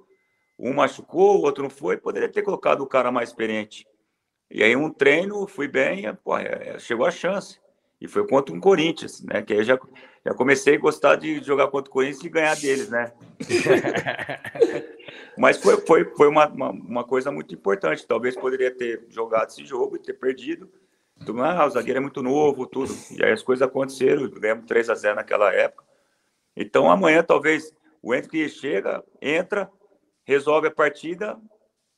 um machucou, o outro não foi, poderia ter colocado o cara mais experiente. E aí um treino, fui bem, pô, é, chegou a chance. E foi contra um Corinthians, né? Que aí já, já comecei a gostar de jogar contra o Corinthians e ganhar deles, né? Mas foi, foi, foi uma, uma, uma, coisa muito importante. Talvez poderia ter jogado esse jogo e ter perdido. Então, ah, o zagueiro é muito novo, tudo. E aí as coisas aconteceram. Ganhamos 3 a 0 naquela época. Então amanhã talvez o Henrique chega, entra, resolve a partida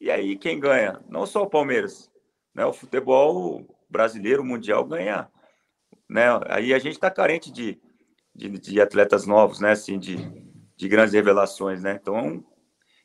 e aí quem ganha? Não só o Palmeiras, né? O futebol brasileiro, mundial ganha, né? Aí a gente está carente de, de, de, atletas novos, né? Assim, de, de grandes revelações, né? Então,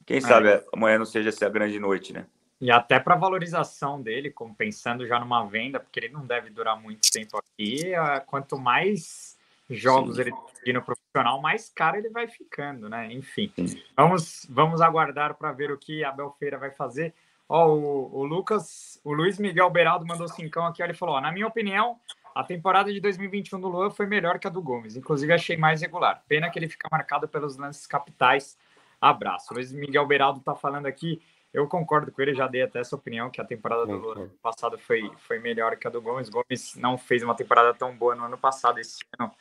quem é. sabe amanhã não seja essa grande noite, né? E até para valorização dele, como pensando já numa venda, porque ele não deve durar muito tempo aqui. É, quanto mais jogos Sim. ele tem no profissional, mais caro ele vai ficando, né? Enfim, vamos, vamos aguardar para ver o que a Belfeira vai fazer. Ó, o, o, Lucas, o Luiz Miguel Beraldo mandou cincão aqui, ó, ele falou, ó, na minha opinião, a temporada de 2021 do Luan foi melhor que a do Gomes, inclusive achei mais regular. Pena que ele fica marcado pelos lances capitais. Abraço. Luiz Miguel Beraldo tá falando aqui, eu concordo com ele, já dei até essa opinião que a temporada do ano passado foi, foi melhor que a do Gomes. Gomes não fez uma temporada tão boa no ano passado, esse ano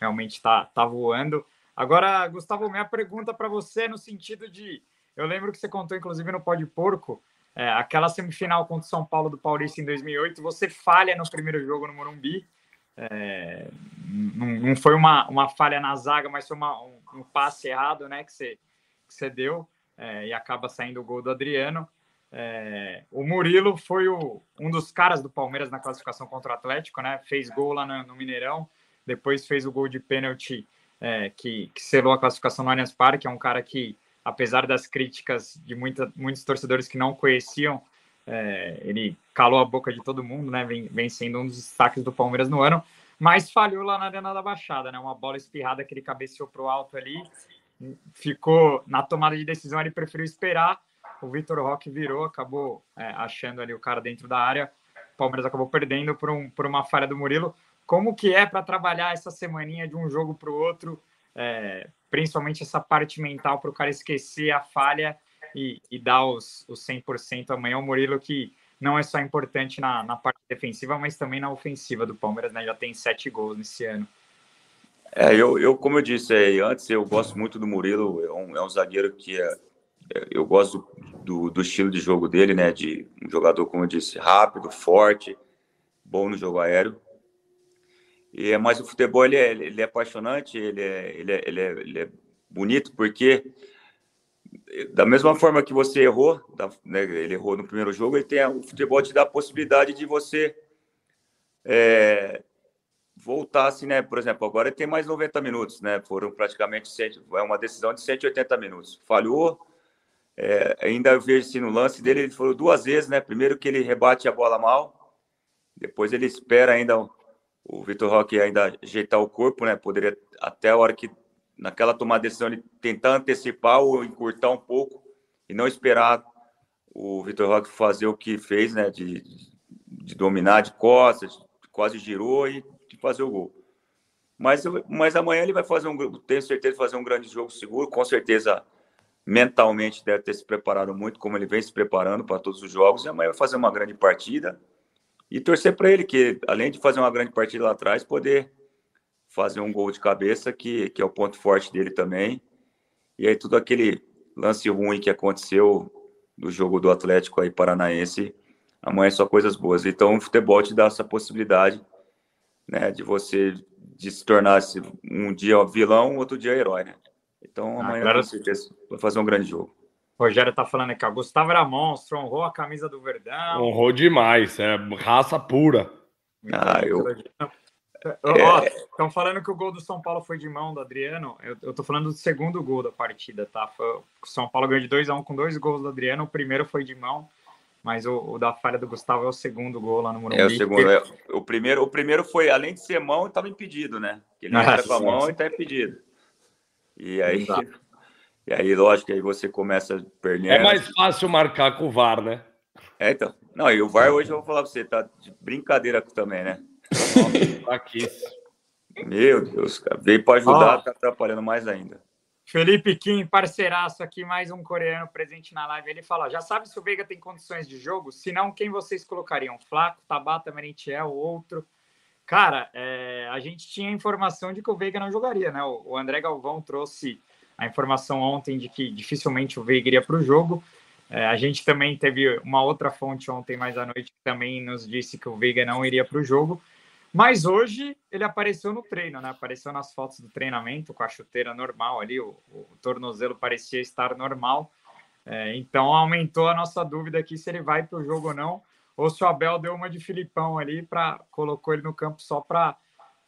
realmente está tá voando. Agora, Gustavo, minha pergunta para você é no sentido de. Eu lembro que você contou, inclusive, no Pó de Porco, é, aquela semifinal contra o São Paulo do Paulista em 2008. Você falha no primeiro jogo no Morumbi. É, não, não, foi uma, uma falha na zaga, mas foi uma, um, um passe errado né, que, você, que você deu é, e acaba saindo o gol do Adriano. É, o Murilo foi o, um dos caras do Palmeiras na classificação contra o Atlético, né? Fez gol lá no, no Mineirão depois fez o gol de pênalti é, que, que selou a classificação no Allianz Parque, é um cara que, apesar das críticas de muita, muitos torcedores que não conheciam, é, ele calou a boca de todo mundo, né? Vem, vem sendo um dos destaques do Palmeiras no ano, mas falhou lá na Arena da Baixada, né? Uma bola espirrada que ele cabeceou para o alto ali, ficou na tomada de decisão, ele preferiu esperar. O Vitor Roque virou, acabou é, achando ali o cara dentro da área. O Palmeiras acabou perdendo por, um, por uma falha do Murilo como que é para trabalhar essa semaninha de um jogo para o outro, é, principalmente essa parte mental para o cara esquecer a falha e, e dar os, os 100% amanhã. O Murilo que não é só importante na, na parte defensiva, mas também na ofensiva do Palmeiras, né? Já tem sete gols nesse ano. É, eu, eu como eu disse aí antes, eu gosto muito do Murilo, é um, é um zagueiro que é, é eu gosto do, do, estilo de jogo dele, né? De um jogador, como eu disse, rápido, forte, bom no jogo aéreo. E, mas o futebol ele é, ele é apaixonante, ele é, ele, é, ele, é, ele é bonito, porque da mesma forma que você errou, né, ele errou no primeiro jogo, ele tem, o futebol te dá a possibilidade de você é, voltar, assim, né? Por exemplo, agora ele tem mais 90 minutos, né? Foram praticamente é uma decisão de 180 minutos. Falhou, é, ainda eu vejo assim, no lance dele, ele falou duas vezes, né? Primeiro que ele rebate a bola mal, depois ele espera ainda o Vitor Roque ainda ajeitar o corpo, né? Poderia até a hora que naquela tomada de decisão ele tentar antecipar ou encurtar um pouco e não esperar o Vitor Roque fazer o que fez, né? De, de dominar de costas, quase girou e de fazer o gol. Mas, mas amanhã ele vai fazer um, tenho certeza fazer um grande jogo seguro, com certeza mentalmente deve ter se preparado muito, como ele vem se preparando para todos os jogos, e amanhã vai fazer uma grande partida e torcer para ele que, além de fazer uma grande partida lá atrás, poder fazer um gol de cabeça, que, que é o ponto forte dele também. E aí tudo aquele lance ruim que aconteceu do jogo do Atlético aí paranaense, amanhã é só coisas boas. Então o futebol te dá essa possibilidade, né, de você de se tornar um dia vilão, outro dia herói, né? Então ah, amanhã ah, claro. com certeza vai fazer um grande jogo. Rogério tá falando aqui, ó. Gustavo era monstro, honrou a camisa do Verdão. Honrou demais, é raça pura. Ah, eu. É... Estão falando que o gol do São Paulo foi de mão do Adriano. Eu, eu tô falando do segundo gol da partida, tá? Foi, o São Paulo ganhou de 2 a 1 um com dois gols do Adriano. O primeiro foi de mão, mas o, o, da falha do Gustavo é o segundo gol lá no Morumbi. É o segundo. É, o, primeiro, o primeiro foi, além de ser mão, estava impedido, né? Ele não ah, com a mão e está impedido. E aí. Exato. E aí, lógico, aí você começa a perder. É mais fácil marcar com o VAR, né? É, então. Não, e o VAR hoje eu vou falar pra você, tá de brincadeira também, né? Aqui. Meu Deus, cara. Veio para ajudar, oh. tá atrapalhando mais ainda. Felipe Kim, parceiraço aqui, mais um coreano presente na live. Ele fala: já sabe se o Veiga tem condições de jogo? Se não, quem vocês colocariam? Flaco, Tabata, Merentiel, outro? Cara, é, a gente tinha informação de que o Veiga não jogaria, né? O, o André Galvão trouxe a informação ontem de que dificilmente o Veiga iria para o jogo. É, a gente também teve uma outra fonte ontem, mais à noite, que também nos disse que o Veiga não iria para o jogo. Mas hoje ele apareceu no treino, né? Apareceu nas fotos do treinamento com a chuteira normal ali, o, o tornozelo parecia estar normal. É, então aumentou a nossa dúvida aqui se ele vai para o jogo ou não, ou se o Abel deu uma de Filipão ali para colocou ele no campo só para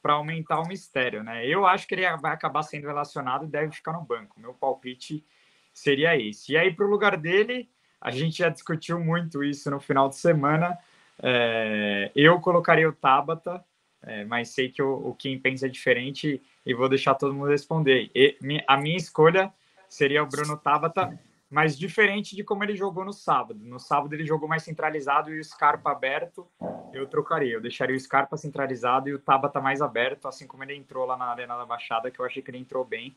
para aumentar o mistério, né? Eu acho que ele vai acabar sendo relacionado e deve ficar no banco. Meu palpite seria esse. E aí para o lugar dele, a gente já discutiu muito isso no final de semana. É, eu colocaria o Tabata é, mas sei que o, o Kim pensa diferente e vou deixar todo mundo responder. E, a minha escolha seria o Bruno Tabata, mas diferente de como ele jogou no sábado. No sábado ele jogou mais centralizado e o Scarpa aberto, eu trocaria. Eu deixaria o Scarpa centralizado e o Tabata mais aberto, assim como ele entrou lá na Arena da Baixada, que eu achei que ele entrou bem.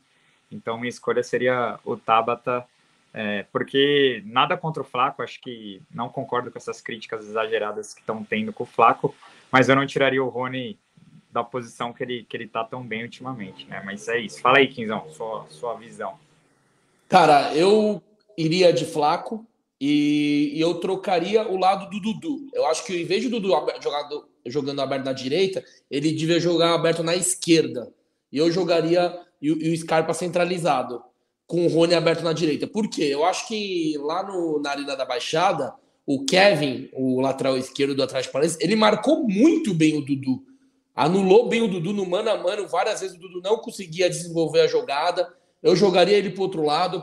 Então minha escolha seria o Tabata, é, porque nada contra o Flaco, acho que não concordo com essas críticas exageradas que estão tendo com o Flaco, mas eu não tiraria o Rony da posição que ele, que ele tá tão bem ultimamente, né? Mas é isso. Fala aí, Quinzão, sua, sua visão. Cara, eu iria de Flaco e, e eu trocaria o lado do Dudu. Eu acho que em vez de Dudu jogado, jogando aberto na direita, ele devia jogar aberto na esquerda. E eu jogaria e, e o Scarpa centralizado, com o Rony aberto na direita. Por quê? Eu acho que lá no, na Arena da Baixada, o Kevin, o lateral esquerdo do Atlético Paranaense, ele marcou muito bem o Dudu. Anulou bem o Dudu no mano a mano, várias vezes o Dudu não conseguia desenvolver a jogada. Eu jogaria ele para outro lado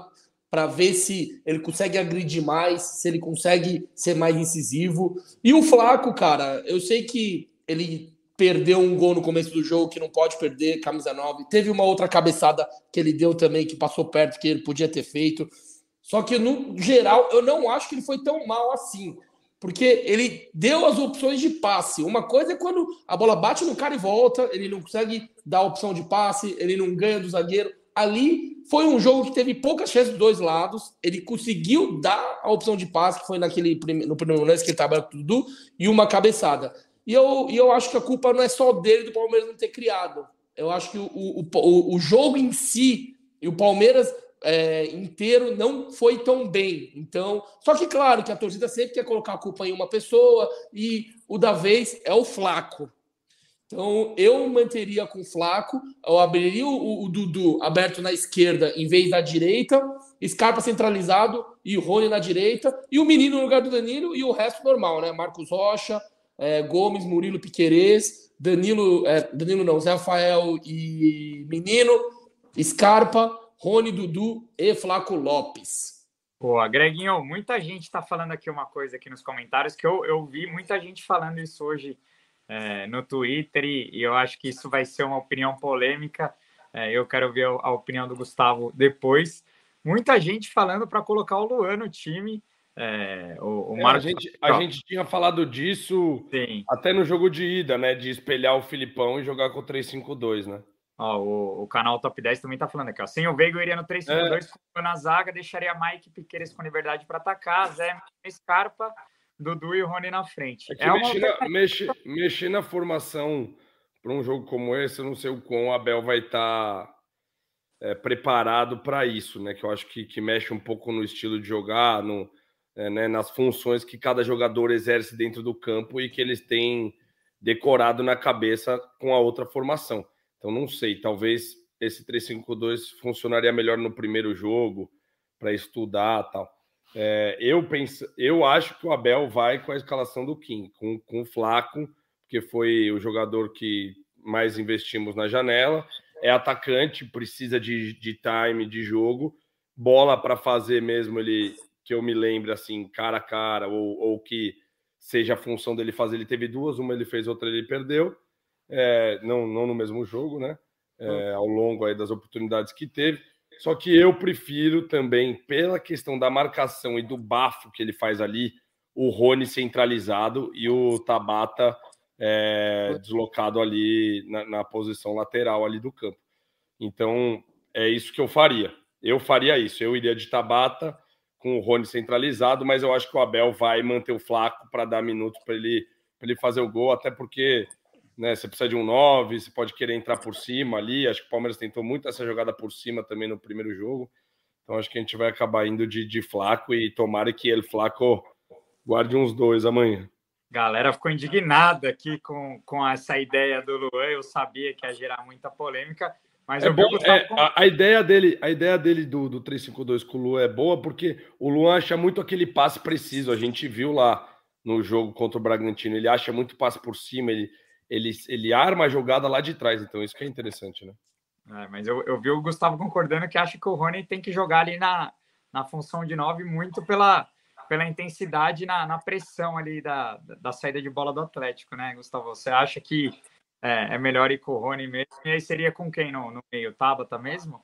para ver se ele consegue agredir mais, se ele consegue ser mais incisivo. E o Flaco, cara, eu sei que ele perdeu um gol no começo do jogo que não pode perder, camisa 9. Teve uma outra cabeçada que ele deu também que passou perto que ele podia ter feito. Só que no geral, eu não acho que ele foi tão mal assim. Porque ele deu as opções de passe. Uma coisa é quando a bola bate no cara e volta, ele não consegue dar a opção de passe, ele não ganha do zagueiro. Ali foi um jogo que teve poucas chances dos dois lados. Ele conseguiu dar a opção de passe, que foi naquele no primeiro lance que ele estava tudo, e uma cabeçada. E eu, e eu acho que a culpa não é só dele do Palmeiras não ter criado. Eu acho que o, o, o, o jogo em si, e o Palmeiras é, inteiro não foi tão bem. Então, só que claro que a torcida sempre quer colocar a culpa em uma pessoa e o da vez é o Flaco. Então, eu manteria com o Flaco, eu abriria o, o, Dudu aberto na esquerda em vez da direita, Scarpa centralizado e o Rony na direita, e o menino no lugar do Danilo e o resto normal, né? Marcos Rocha, é, Gomes, Murilo Piquerez, Danilo, é, Danilo não, Zé Rafael e Menino, Scarpa, Rony Dudu e Flaco Lopes. Boa, Greginho, muita gente está falando aqui uma coisa aqui nos comentários que eu, eu vi muita gente falando isso hoje é, no Twitter e, e, eu acho que isso vai ser uma opinião polêmica. É, eu quero ver a, a, opinião do Gustavo depois. Muita gente falando para colocar o Luan no time. É, o, o é, Marcos... a, gente, a gente tinha falado disso Sim. até no jogo de ida, né? De espelhar o Filipão e jogar com o 3-5-2, né? Ó, o, o, canal Top 10 também tá falando aqui, ó. Sem o Veiga, eu iria no 3-5-2 é. na zaga, deixaria Mike Piqueires com liberdade para atacar, Zé Scarpa, Dudu e Rony na frente. É, é mexer, na, mexer, mexer, na, formação para um jogo como esse, eu não sei o quão o Abel vai estar tá, é, preparado para isso, né? Que eu acho que, que mexe um pouco no estilo de jogar, no, é, né, nas funções que cada jogador exerce dentro do campo e que eles têm decorado na cabeça com a outra formação. Então não sei, talvez esse 352 funcionaria melhor no primeiro jogo para estudar tal. É, eu penso, eu acho que o Abel vai com a escalação do Kim, com, com o Flaco, porque foi o jogador que mais investimos na janela. É atacante, precisa de, de time de jogo, bola para fazer mesmo ele que eu me lembre assim, cara a cara, ou, ou que seja a função dele fazer. Ele teve duas, uma ele fez, outra ele perdeu é, não, não no mesmo jogo, né? É, ao longo aí das oportunidades que teve. Só que eu prefiro também, pela questão da marcação e do bafo que ele faz ali, o Rony centralizado e o Tabata é, deslocado ali na, na, posição lateral ali do campo. Então, é isso que eu faria. eu faria isso. Eu iria de Tabata com o Rony centralizado, mas eu acho que o Abel vai manter o Flaco para dar minutos para ele, ele fazer o gol, até porque né, você precisa de um 9, você pode querer entrar por cima ali. Acho que o Palmeiras tentou muito essa jogada por cima também no primeiro jogo. Então acho que a gente vai acabar indo de, de Flaco e tomara que ele, Flaco, guarde uns dois amanhã. Galera ficou indignada aqui com, com essa ideia do Luan. Eu sabia que ia gerar muita polêmica, mas é bom, é, a, a, ideia dele, a ideia dele do, do 352 com o Luan é boa porque o Luan acha muito aquele passe preciso. A gente viu lá no jogo contra o Bragantino, ele acha muito passe por cima, ele, ele, ele arma a jogada lá de trás. Então isso que é interessante, né? É, mas eu, eu vi o Gustavo concordando que acha que o Rony tem que jogar ali na, na função de 9 muito pela pela intensidade na, na pressão ali da, da saída de bola do Atlético, né, Gustavo? Você acha que é, é melhor ir com o Rony mesmo? E aí seria com quem no, no meio? Tabata mesmo?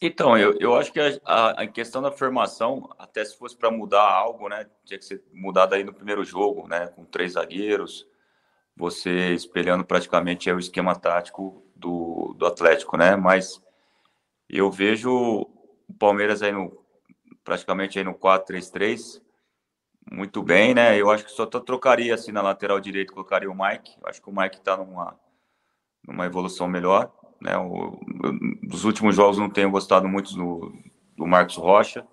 Então, eu, eu acho que a, a questão da formação, até se fosse para mudar algo, né, tinha que ser mudado aí no primeiro jogo, né, com três zagueiros, você espelhando praticamente o esquema tático do, do Atlético, né, mas eu vejo o Palmeiras aí no praticamente aí no 4-3-3, muito bem, né? Eu acho que só trocaria assim na lateral direita, colocaria o Mike. Eu acho que o Mike está numa, numa evolução melhor, né? O, dos últimos jogos não tenho gostado muito do, do Marcos Rocha.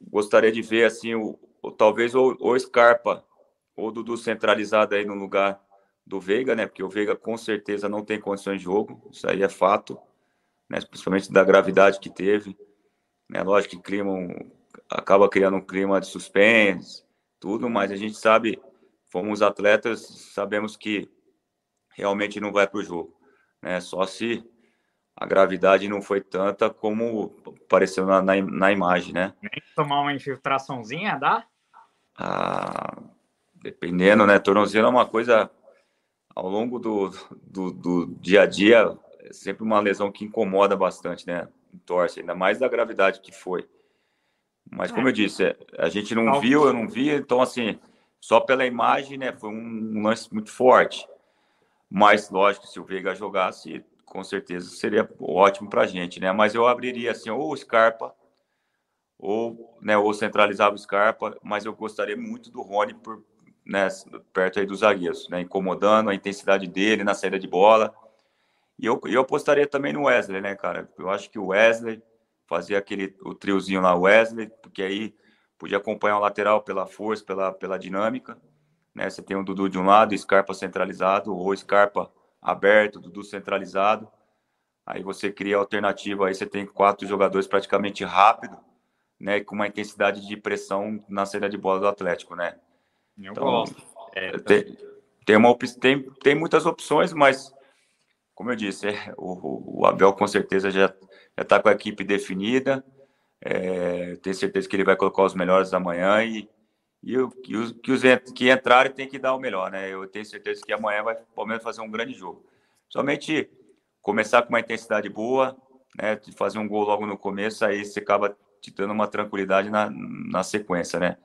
Gostaria de ver assim o, o talvez o, o Scarpa ou o Dudu centralizado aí no lugar do Veiga, né? Porque o Veiga com certeza não tem condições de jogo, isso aí é fato, né? Principalmente da gravidade que teve, né? Lógico que clima um, acaba criando um clima de suspense, tudo, mas a gente sabe, fomos atletas, sabemos que realmente não vai para o jogo, né? Só se a gravidade não foi tanta como pareceu na, na, na imagem, né? Nem tomar uma infiltraçãozinha dá? Ah, dependendo, né? Tornozelo é uma coisa ao longo do, do, do, dia a dia, é sempre uma lesão que incomoda bastante, né? Torce, ainda mais da gravidade que foi. Mas como é. eu disse, é, a gente não viu, eu não vi, então assim, só pela imagem, né, foi um lance muito forte. Mas lógico, se o Veiga jogasse, com certeza seria ótimo para a gente, né? Mas eu abriria assim, ou o Scarpa, ou, né, ou centralizava o Scarpa, mas eu gostaria muito do Rony por, né, perto aí dos zagueiros, né, incomodando a intensidade dele na saída de bola. E eu, eu apostaria também no Wesley, né, cara? Eu acho que o Wesley fazia aquele o triozinho lá Wesley, porque aí podia acompanhar o lateral pela força, pela, pela dinâmica, né? Você tem o Dudu de um lado, Scarpa centralizado, ou Scarpa aberto, Dudu centralizado. Aí você cria alternativa, aí você tem quatro jogadores praticamente rápido, né, com uma intensidade de pressão na saída de bola do Atlético, né? Eu então, gosto. É, tem, tem, uma, tem, tem muitas opções, mas como eu disse, é, o, o Abel com certeza já está com a equipe definida. É, tenho certeza que ele vai colocar os melhores amanhã e, e, o, que, os, que, os, que entrarem tem que dar o melhor, né? Eu tenho certeza que amanhã vai o Palmeiras fazer um grande jogo. Somente começar com uma intensidade boa, né? Fazer um gol logo no começo, aí você acaba te dando uma tranquilidade na, na sequência, né?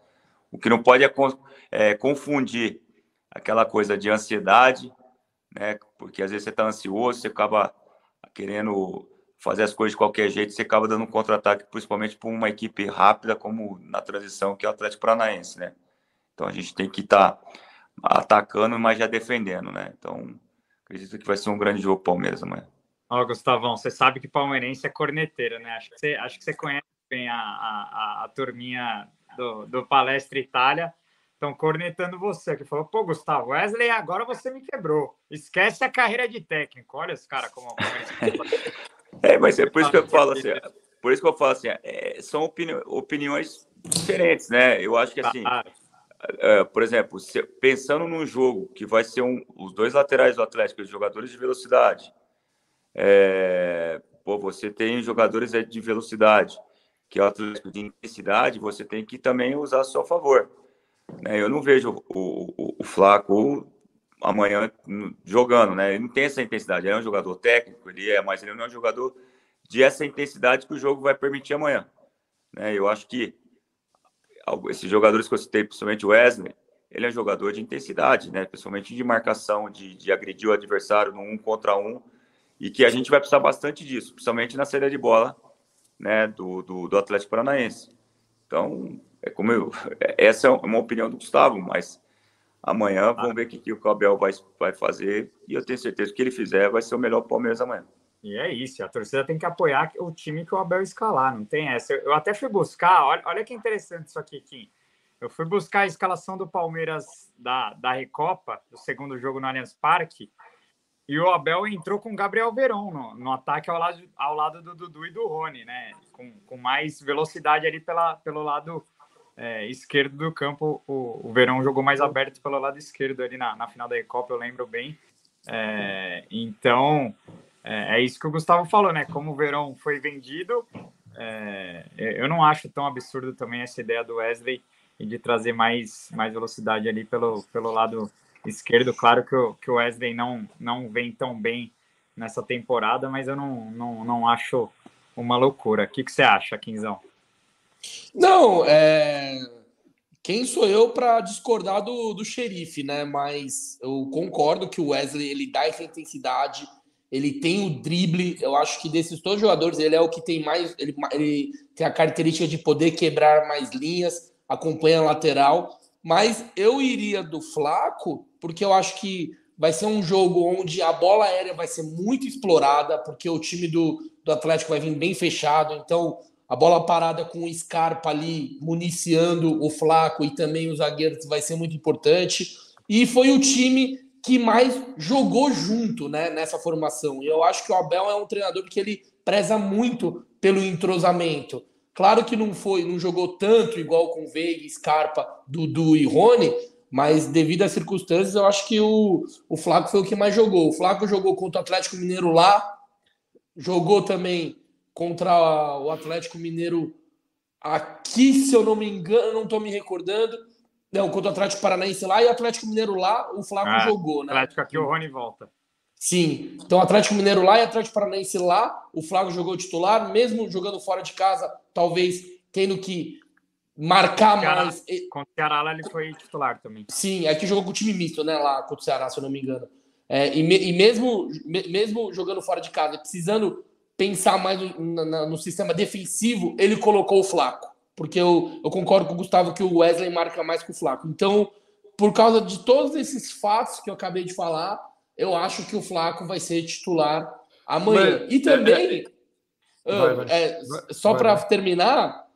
O que não pode é, é confundir aquela coisa de ansiedade, né? Porque às vezes você está ansioso, você acaba querendo fazer as coisas de qualquer jeito, você acaba dando um contra-ataque, principalmente para uma equipe rápida, como na transição, que é o Atlético Paranaense, né? Então a gente tem que estar tá atacando, mas já defendendo, né? Então acredito que vai ser um grande jogo Palmeiras amanhã. Ó, Gustavão, você sabe que palmeirense é corneteiro, né? Acho que você, acho que você conhece bem a, a, a turminha do, do Palestra Itália. Estão cornetando você, que falou, pô, Gustavo, Wesley, agora você me quebrou. Esquece a carreira de técnico. Olha esse cara como. É, mas é por isso que eu falo assim, por isso que eu falo assim, é, são opini opiniões diferentes, né? Eu acho que assim, é, por exemplo, pensando num jogo que vai ser um, os dois laterais do Atlético, os jogadores de velocidade, é, pô, você tem jogadores de velocidade, que é o Atlético de intensidade, você tem que também usar a seu favor. Né? Eu não vejo o, o, o Flaco amanhã jogando, né? Ele não tem essa intensidade. Ele é um jogador técnico, ele é, mas ele não é um jogador de essa intensidade que o jogo vai permitir amanhã. Né? Eu acho que esses jogadores que eu citei, principalmente o Wesley, ele é um jogador de intensidade, né? Principalmente de marcação, de, de agredir o adversário no um contra um, e que a gente vai precisar bastante disso, principalmente na saída de bola, né, do, do, do Atlético Paranaense. Então, é como eu, essa é uma opinião do Gustavo, mas amanhã vamos ver o que, que o Cabel vai, vai fazer e eu tenho certeza que o que ele fizer vai ser o melhor Palmeiras amanhã. E é isso, a torcida tem que apoiar o time que o Abel escalar, não tem essa. Eu até fui buscar, olha, olha que interessante isso aqui, Kim. Eu fui buscar a escalação do Palmeiras da, da Recopa, do segundo jogo no Allianz Parque, e o Abel entrou com o Gabriel Verón no, no ataque ao lado, ao lado do Dudu e do Rony, né? Com, com mais velocidade ali pela, pelo lado é, esquerdo do campo. O, o Verão jogou mais aberto pelo lado esquerdo ali na, na final da Recopa, eu lembro bem. É, então, é, é, isso que o Gustavo falou, né? Como o Verão foi vendido, é, eu não acho tão absurdo também essa ideia do Wesley de trazer mais, mais velocidade ali pelo, pelo lado esquerdo. Claro que o, que o Wesley não, não vem tão bem nessa temporada, mas eu não, não, não acho uma loucura. O que, que você acha, Quinzão? Não, é... quem sou eu para discordar do, do xerife, né? Mas eu concordo que o Wesley ele dá essa intensidade, ele tem o drible. Eu acho que desses todos os jogadores, ele é o que tem mais. Ele, ele tem a característica de poder quebrar mais linhas, acompanha a lateral. Mas eu iria do Flaco, porque eu acho que vai ser um jogo onde a bola aérea vai ser muito explorada, porque o time do, do Atlético vai vir bem fechado. Então, a bola parada com o Scarpa ali, municiando o Flaco e também os zagueiros, vai ser muito importante. E foi o time que mais jogou junto né, nessa formação. E eu acho que o Abel é um treinador que ele preza muito pelo entrosamento. Claro que não foi, não jogou tanto igual com Veiga, Scarpa, Dudu e Rony, mas devido às circunstâncias, eu acho que o, o Flaco foi o que mais jogou. O Flaco jogou contra o Atlético Mineiro lá, jogou também contra o Atlético Mineiro aqui, se eu não me engano, não estou me recordando. Não, contra o Atlético Paranaense lá e o Atlético Mineiro lá, o Flaco ah, jogou, né? Atlético aqui, o Rony volta. Sim. Então, Atlético Mineiro lá e Atlético Paranaense lá, o Flávio jogou titular, mesmo jogando fora de casa, talvez tendo que marcar Ceará, mais. Contra o Ceará lá ele foi titular também. Sim, aqui jogou com o time misto, né? Lá contra o Ceará, se eu não me engano. É, e, me, e mesmo, me, mesmo jogando fora de casa, precisando pensar mais no, no, no, sistema defensivo, ele colocou o Flaco. Porque eu, eu concordo com o Gustavo que o Wesley marca mais que o Flaco. Então, por causa de todos esses fatos que eu acabei de falar, eu acho que o Flaco vai ser titular amanhã. Mas, e também, é, vai, vai, é, só para terminar,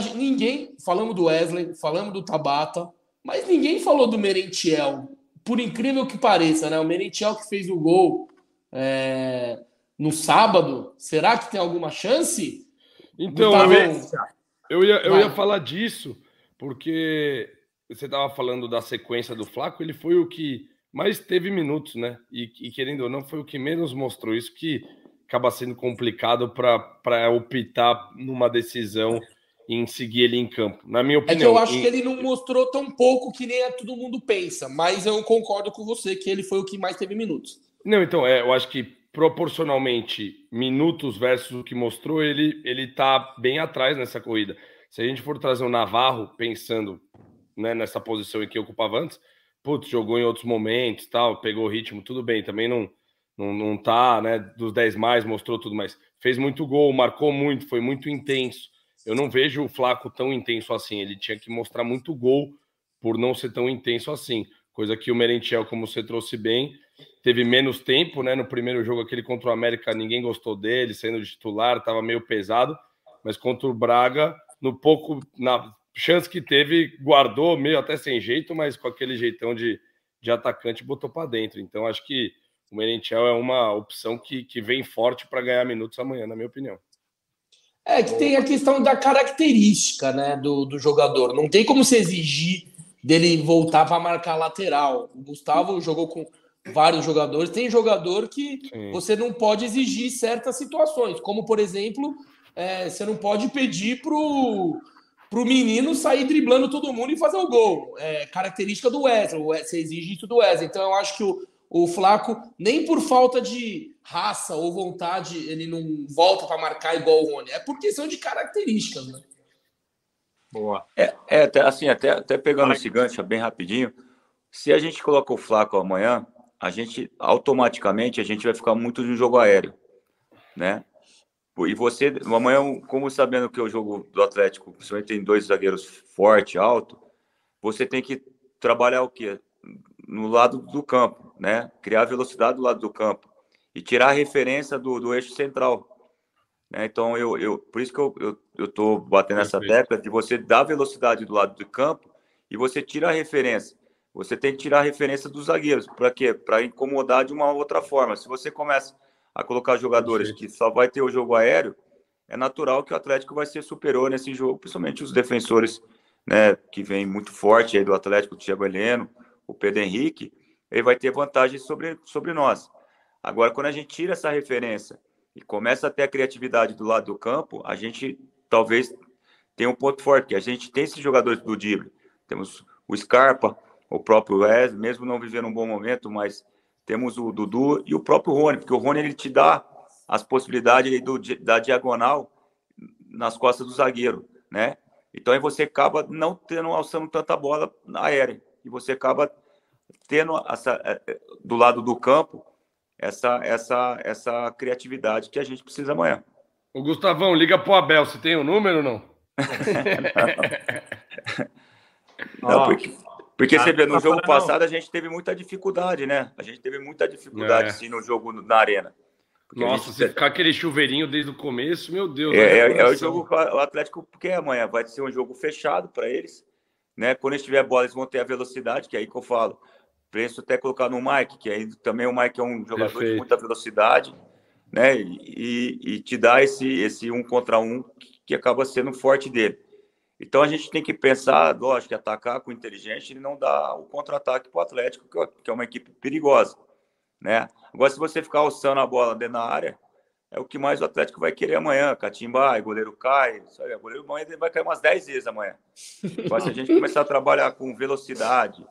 gente, ninguém, falamos do Wesley, falamos do Tabata, mas ninguém falou do Merentiel. Por incrível que pareça, né? O Merentiel que fez o gol é, no sábado, será que tem alguma chance? Então, eu ia, eu ia, eu ia falar disso, porque você estava falando da sequência do Flaco, ele foi o que mas teve minutos, né? E, e, querendo ou não, foi o que menos mostrou isso que acaba sendo complicado para optar numa decisão em seguir ele em campo. Na minha opinião. É que eu acho em... que ele não mostrou tão pouco que nem todo mundo pensa, mas eu concordo com você que ele foi o que mais teve minutos. Não, então, é, eu acho que proporcionalmente, minutos versus o que mostrou, ele, ele tá bem atrás nessa corrida. Se a gente for trazer o Navarro, pensando né, nessa posição em que ocupava antes, putz, jogou em outros momentos, tal, pegou o ritmo, tudo bem, também não não, não tá, né, dos 10 mais, mostrou tudo, mas fez muito gol, marcou muito, foi muito intenso. Eu não vejo o Flaco tão intenso assim, ele tinha que mostrar muito gol por não ser tão intenso assim, coisa que o Merentiel, como você trouxe bem, teve menos tempo, né, no primeiro jogo aquele contra o América, ninguém gostou dele, sendo titular, estava meio pesado, mas contra o Braga, no pouco, na chance que teve, guardou meio até sem jeito, mas com aquele jeitão de, de atacante botou para dentro. Então acho que o Merentiel é uma opção que, que vem forte para ganhar minutos amanhã, na minha opinião. É que tem a questão da característica né, do, do jogador. Não tem como se exigir dele voltar para marcar lateral. O Gustavo jogou com vários jogadores. Tem jogador que Sim. você não pode exigir certas situações, como por exemplo, é, você não pode pedir para o para o menino sair driblando todo mundo e fazer o gol. É característica do Wesley, você exige isso do Wesley. Então eu acho que o, o Flaco, nem por falta de raça ou vontade, ele não volta para marcar igual o Rony. É por questão de características, né? Boa. É, é até, assim, até, até pegando Vai. esse gancho bem rapidinho, se a gente coloca o Flaco amanhã, a gente automaticamente a gente vai ficar muito no jogo aéreo, né? E você, amanhã, como sabendo que o jogo do Atlético, principalmente tem dois zagueiros forte, alto, você tem que trabalhar o quê? No lado do campo, né? Criar velocidade do lado do campo e tirar a referência do, do eixo central. Né? Então, eu, eu, por isso que eu, eu, eu tô batendo essa tecla de você dar velocidade do lado do campo e você tira a referência. Você tem que tirar a referência dos zagueiros. Para quê? Para incomodar de uma outra forma. Se você começa a colocar jogadores que só vai ter o jogo aéreo, é natural que o Atlético vai ser superior nesse jogo, principalmente os defensores, né, que vem muito forte aí do Atlético, o Thiago Heleno, o Pedro Henrique, ele vai ter vantagem sobre, sobre nós. Agora, quando a gente tira essa referência e começa a ter a criatividade do lado do campo, a gente talvez tenha um ponto forte, a gente tem esses jogadores do drible. Temos o Scarpa, o próprio Wesley, mesmo não vivendo um bom momento, mas temos o Dudu e o próprio Rony, porque o Rony ele te dá as possibilidades do, da diagonal nas costas do zagueiro, né? Então aí você acaba não tendo alçando tanta bola na aérea e você acaba tendo essa, é, é, do lado do campo essa essa essa criatividade que a gente precisa amanhã. O Gustavão, liga pro Abel, você tem o um número não? não, não porque porque você vê, no jogo passado a gente teve muita dificuldade, né? A gente teve muita dificuldade, é. sim, no jogo na arena. Porque Nossa, gente... se ficar aquele chuveirinho desde o começo, meu Deus. É, é, é o jogo, o Atlético, porque amanhã vai ser um jogo fechado para eles, né? Quando eles tiver bola, eles vão ter a velocidade, que é aí que eu falo. Preço até colocar no Mike, que aí também o Mike é um jogador Perfeito. de muita velocidade, né? E, e, te dá esse, esse um contra um que acaba sendo forte dele. Então a gente tem que pensar, lógico, que atacar com inteligente e não dar o contra-ataque para o Atlético, que é uma equipe perigosa. Né? Agora, se você ficar alçando a bola dentro da área, é o que mais o Atlético vai querer amanhã. Catimba, goleiro cai, sabe? O goleiro amanhã vai cair umas 10 vezes amanhã. Mas se a gente começar a trabalhar com velocidade,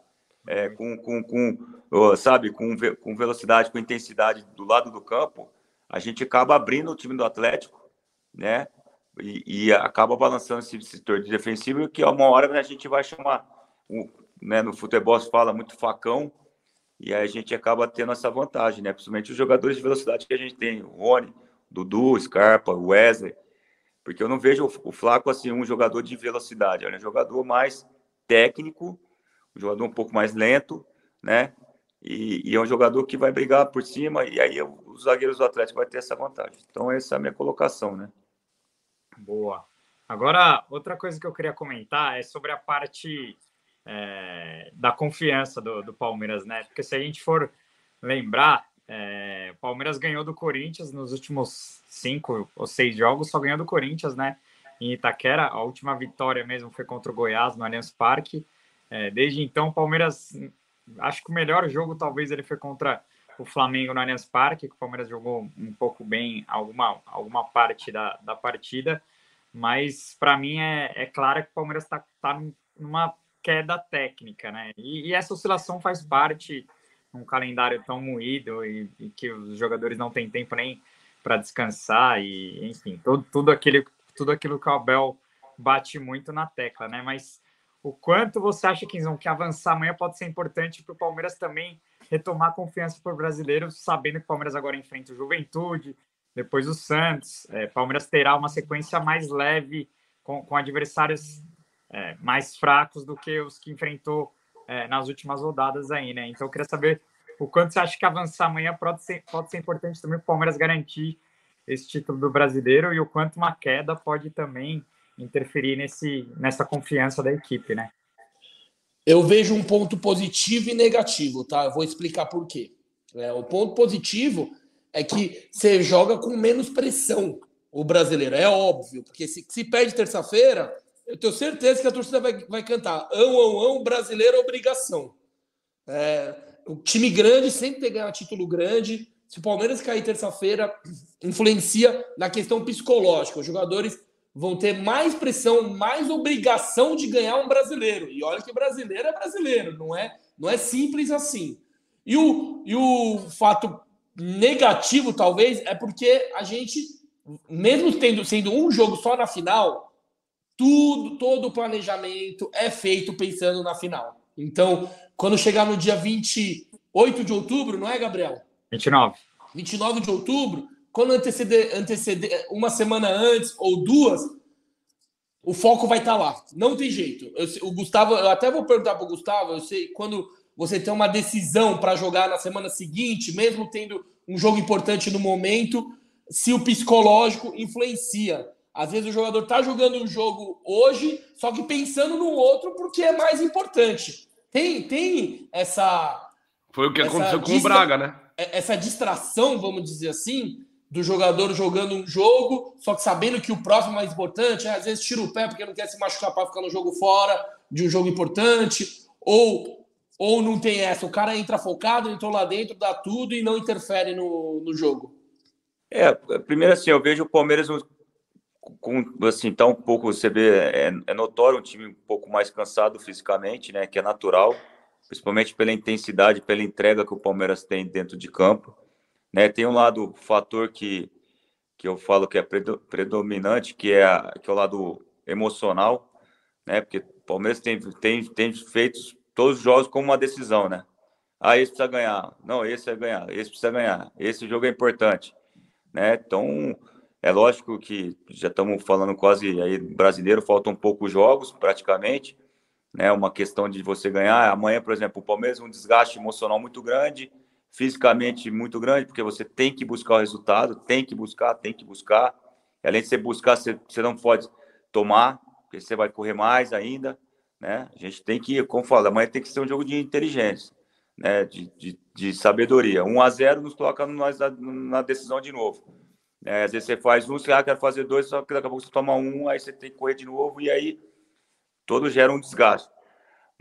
é, com, com, com, sabe, com, com velocidade, com intensidade do lado do campo, a gente acaba abrindo o time do Atlético, né? e, e, acaba balançando esse setor de defensivo, que uma hora né, a gente vai chamar, né, no futebol se fala muito facão, e aí a gente acaba tendo essa vantagem, né? Principalmente os jogadores de velocidade que a gente tem, o Rony, Dudu, Scarpa, Wesley, porque eu não vejo o Flaco assim um jogador de velocidade, é um jogador mais técnico, um jogador um pouco mais lento, né? E, e, é um jogador que vai brigar por cima, e aí os zagueiros do Atlético vai ter essa vantagem. Então, essa é a minha colocação, né? Boa. Agora, outra coisa que eu queria comentar é sobre a parte é, da confiança do, do, Palmeiras, né? Porque se a gente for lembrar, é, o Palmeiras ganhou do Corinthians nos últimos cinco ou seis jogos, só ganhou do Corinthians, né? Em Itaquera, a última vitória mesmo foi contra o Goiás no Allianz Parque. É, desde então, o Palmeiras, acho que o melhor jogo talvez ele foi contra o Flamengo no Allianz Parque, que o Palmeiras jogou um pouco bem alguma, alguma parte da, da partida, mas para mim é, é claro que o Palmeiras está tá numa queda técnica, né? E, e, essa oscilação faz parte num calendário tão moído e, e que os jogadores não têm tempo nem para descansar e enfim tudo, tudo aquele tudo aquilo que o Abel bate muito na tecla, né? Mas o quanto você acha que que avançar amanhã pode ser importante para o Palmeiras também retomar confiança para o brasileiro, sabendo que o Palmeiras agora enfrenta o Juventude, depois o Santos. É, Palmeiras terá uma sequência mais leve com, com adversários é, mais fracos do que os que enfrentou é, nas últimas rodadas aí, né? Então eu queria saber o quanto você acha que avançar amanhã pode ser, pode ser importante também para o Palmeiras garantir esse título do brasileiro e o quanto uma queda pode também interferir nesse, nessa confiança da equipe, né? Eu vejo um ponto positivo e negativo, tá? Eu vou explicar por quê. É, o ponto positivo é que você joga com menos pressão o brasileiro, é óbvio, porque se, se perde terça-feira, eu tenho certeza que a torcida vai, vai cantar ão, ão, ão, brasileiro obrigação. É, o time grande sempre tem que ganhar título grande. Se o Palmeiras cair terça-feira, influencia na questão psicológica. Os jogadores vão ter mais pressão, mais obrigação de ganhar um brasileiro. E olha que brasileiro é brasileiro, não é, não é simples assim. E o, e o fato negativo, talvez, é porque a gente, mesmo tendo sendo um jogo só na final, tudo, todo o planejamento é feito pensando na final. Então, quando chegar no dia 28 de outubro, não é, Gabriel? 29. 29 de outubro, quando anteceder, anteceder uma semana antes ou duas, o foco vai estar tá lá. Não tem jeito. Eu, o Gustavo, eu até vou perguntar para o Gustavo, eu sei, quando você tem uma decisão para jogar na semana seguinte, mesmo tendo um jogo importante no momento, se o psicológico influencia. Às vezes o jogador está jogando um jogo hoje, só que pensando no outro porque é mais importante. Tem, tem essa. Foi o que aconteceu com o Braga, né? É, essa distração, vamos dizer assim, do jogador jogando um jogo, só que sabendo que o próximo é mais importante, né? às vezes tira o pé porque não quer se machucar para ficar no jogo fora de um jogo importante, ou ou não tem essa, o cara entra focado, entrou lá dentro, dá tudo e não interfere no, no jogo. É, primeiro assim, eu vejo o Palmeiras com assim, tá um pouco, você vê, é, é notório um time um pouco mais cansado fisicamente, né, que é natural, principalmente pela intensidade, pela entrega que o Palmeiras tem dentro de campo. Né? Tem um lado, fator que, que eu falo que é predominante, que é, que é o lado emocional, né? Porque o Palmeiras tem, tem, tem feito todos os jogos como uma decisão, né? Ah, esse precisa ganhar. Não, esse vai ganhar. Esse precisa ganhar. Esse jogo é importante, né? Então, é lógico que já estamos falando quase aí brasileiro, faltam poucos jogos, praticamente, né? Uma questão de você ganhar. Amanhã, por exemplo, o Palmeiras um desgaste emocional muito grande, fisicamente muito grande, porque você tem que buscar o resultado, tem que buscar, tem que buscar. E além de você buscar, você, você não pode tomar, porque você vai correr mais ainda, né? A gente tem que, como fala, amanhã tem que ser um jogo de inteligência, né? De, de, de sabedoria. 1 a 0 nos coloca nós na, na decisão de novo. É, às vezes você faz um, você ah, quer fazer dois, só que daqui a pouco você toma um, aí você tem que correr de novo, e aí todo gera um desgaste.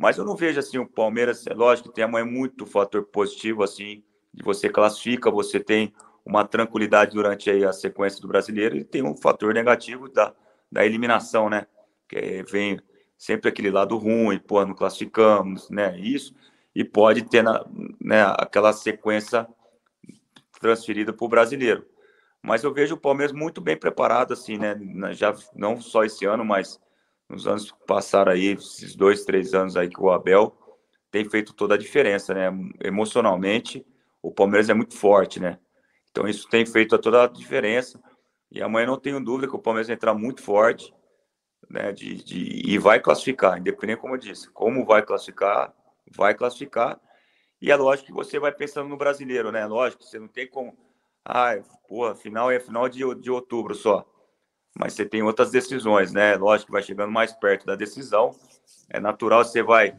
Mas eu não vejo assim o Palmeiras, é lógico que tem amanhã muito fator positivo assim, de você classifica, você tem uma tranquilidade durante aí a sequência do brasileiro e tem um fator negativo da, da eliminação, né? Que vem sempre aquele lado ruim, pô, não classificamos, né? Isso e pode ter na, né, aquela sequência transferida para o brasileiro. Mas eu vejo o Palmeiras muito bem preparado, assim, né? Já não só esse ano, mas nos anos que passaram aí, esses dois, três anos aí que o Abel tem feito toda a diferença, né? Emocionalmente, o Palmeiras é muito forte, né? Então isso tem feito toda a diferença. E amanhã não tenho dúvida que o Palmeiras vai entrar muito forte, né? De, de, e vai classificar, independente como eu disse. Como vai classificar, vai classificar. E é lógico que você vai pensando no brasileiro, né? Lógico, você não tem como. Ah, pô, final é final de, de outubro só mas você tem outras decisões, né? Lógico que vai chegando mais perto da decisão, é natural você vai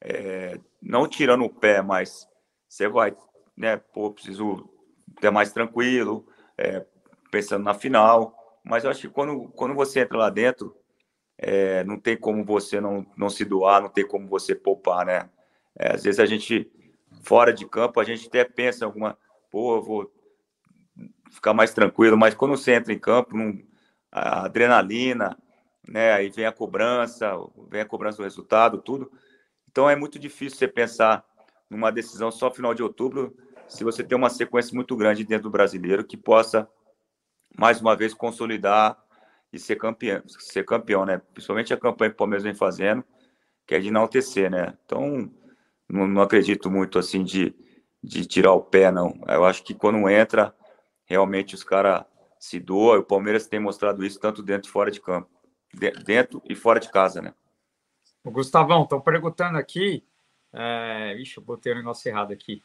é, não tirando o pé, mas você vai, né? Pô, preciso ter mais tranquilo, é, pensando na final. Mas eu acho que quando, quando você entra lá dentro, é, não tem como você não, não se doar, não tem como você poupar, né? É, às vezes a gente, fora de campo, a gente até pensa alguma, pô, eu vou ficar mais tranquilo, mas quando você entra em campo, não a adrenalina, né? Aí vem a cobrança, vem a cobrança do resultado, tudo. Então é muito difícil você pensar numa decisão só final de outubro, se você tem uma sequência muito grande dentro do brasileiro que possa mais uma vez consolidar e ser campeão, ser campeão, né? Principalmente a campanha que o Palmeiras vem fazendo, que é de enaltecer, né? Então não, não acredito muito assim de, de tirar o pé, não. Eu acho que quando entra, realmente os caras se doa. O Palmeiras tem mostrado isso tanto dentro e fora de campo. De, dentro e fora de casa, né? O Gustavão, estão perguntando aqui. É... Ixi, eu botei o um negócio errado aqui.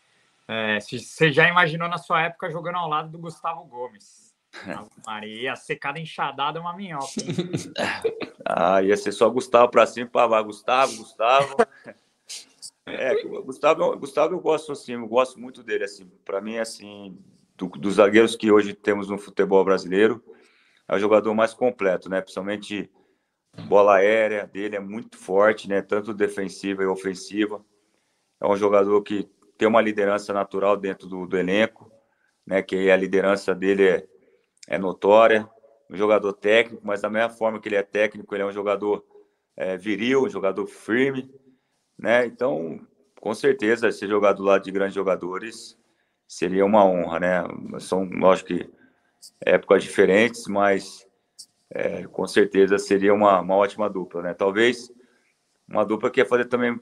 É, se você já imaginou na sua época jogando ao lado do Gustavo Gomes? Maria, secada enxadada é uma minhoca. ah, ia ser só Gustavo para cima para baixo. Gustavo, Gustavo. É, Gustavo, Gustavo eu gosto assim, eu gosto muito dele assim. Para mim assim, do, dos zagueiros que hoje temos no futebol brasileiro, é o jogador mais completo, né? Principalmente bola aérea dele é muito forte, né? Tanto defensiva e ofensiva. É um jogador que tem uma liderança natural dentro do, do elenco, né? Que a liderança dele é, é notória. Um jogador técnico, mas da mesma forma que ele é técnico, ele é um jogador é, viril, um jogador firme, né? Então, com certeza, ser jogador do lado de grandes jogadores seria uma honra, né? São, lógico que épocas diferentes, mas é, com certeza seria uma, uma ótima dupla, né? Talvez uma dupla que ia fazer também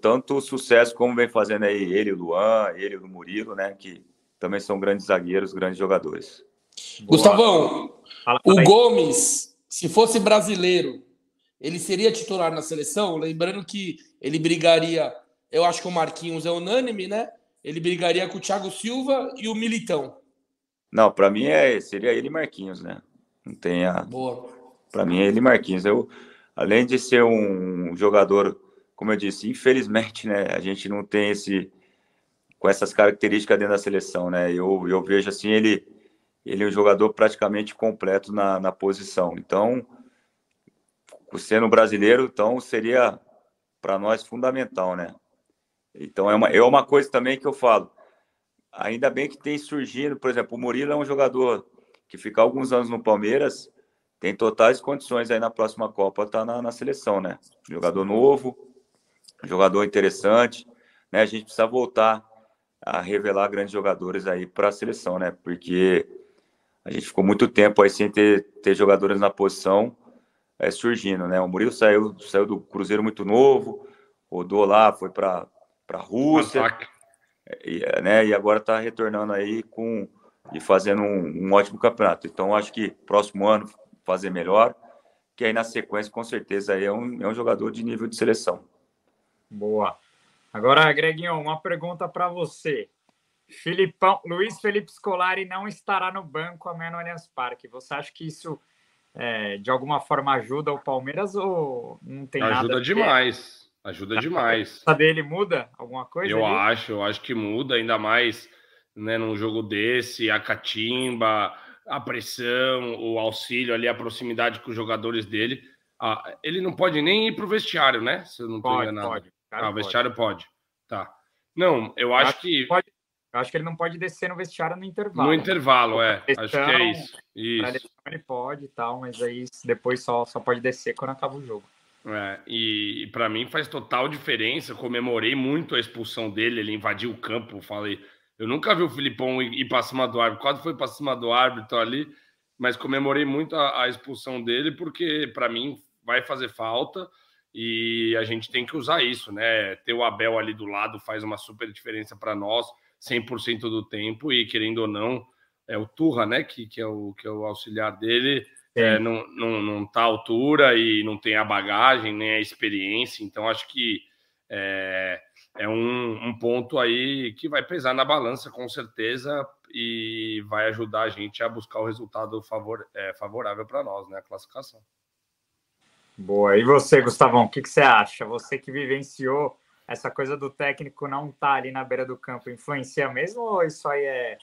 tanto sucesso como vem fazendo aí ele, o Luan, ele, o Murilo, né? Que também são grandes zagueiros, grandes jogadores. Boa. Gustavão, fala, fala o. Gomes, se fosse brasileiro, ele seria titular na seleção? Lembrando que ele brigaria, eu acho que o Marquinhos é unânime, né? Ele brigaria com o Thiago Silva e o Militão. Não, para mim é seria ele Marquinhos, né? Não tem a. Boa. Para mim é ele Marquinhos. Eu, além de ser um jogador, como eu disse, infelizmente, né? A gente não tem esse com essas características dentro da seleção, né? Eu, eu vejo assim ele ele é um jogador praticamente completo na, na posição. Então, sendo brasileiro, então seria para nós fundamental, né? Então é uma, é uma coisa também que eu falo. Ainda bem que tem surgindo, por exemplo, o Murilo é um jogador que fica alguns anos no Palmeiras, tem totais condições aí na próxima Copa tá na, na, seleção, né? Jogador novo, jogador interessante, né? A gente precisa voltar a revelar grandes jogadores aí para a seleção, né? Porque a gente ficou muito tempo aí sem ter, ter jogadores na posição é, surgindo, né? O Murilo saiu, saiu do Cruzeiro muito novo, rodou lá, foi para a Rússia, e, né? E agora está retornando aí com e fazendo um, um, ótimo campeonato. Então, acho que próximo ano fazer melhor, que aí na sequência, com certeza, aí é um, é um jogador de nível de seleção. Boa. Agora, Greginho, uma pergunta para você. Filipão, Luiz Felipe Scolari não estará no banco amanhã no Allianz Parque. Você acha que isso é, de alguma forma ajuda o Palmeiras ou não tem ajuda nada? Ajuda demais. Ajuda demais. A dele muda alguma coisa? Eu ali? acho, eu acho que muda ainda mais, né, num jogo desse, a catimba, a pressão, o auxílio ali, a proximidade com os jogadores dele. Ah, ele não pode nem ir para o vestiário, né? Se eu não estou enganado. Pode, ah, o vestiário pode. Tá. Não, eu acho, acho que. Pode, eu acho que ele não pode descer no vestiário no intervalo. No intervalo, é. acho que é isso. isso. Ele pode e tal, mas aí depois só, só pode descer quando acaba o jogo. É, e, e para mim faz total diferença. Comemorei muito a expulsão dele. Ele invadiu o campo. Falei, eu nunca vi o Filipão ir, ir para cima do árbitro. Quase foi para cima do árbitro ali, mas comemorei muito a, a expulsão dele porque para mim vai fazer falta e a gente tem que usar isso, né? Ter o Abel ali do lado faz uma super diferença para nós. 100% do tempo e querendo ou não, é o Turra, né, que, que, é, o, que é o auxiliar dele, é, não, não, não tá à altura e não tem a bagagem, nem a experiência, então acho que é, é um, um ponto aí que vai pesar na balança com certeza e vai ajudar a gente a buscar o resultado favor, é, favorável para nós, né, a classificação. Boa. E você, Gustavão, o que, que você acha? Você que vivenciou essa coisa do técnico não estar tá ali na beira do campo influencia mesmo ou isso aí é,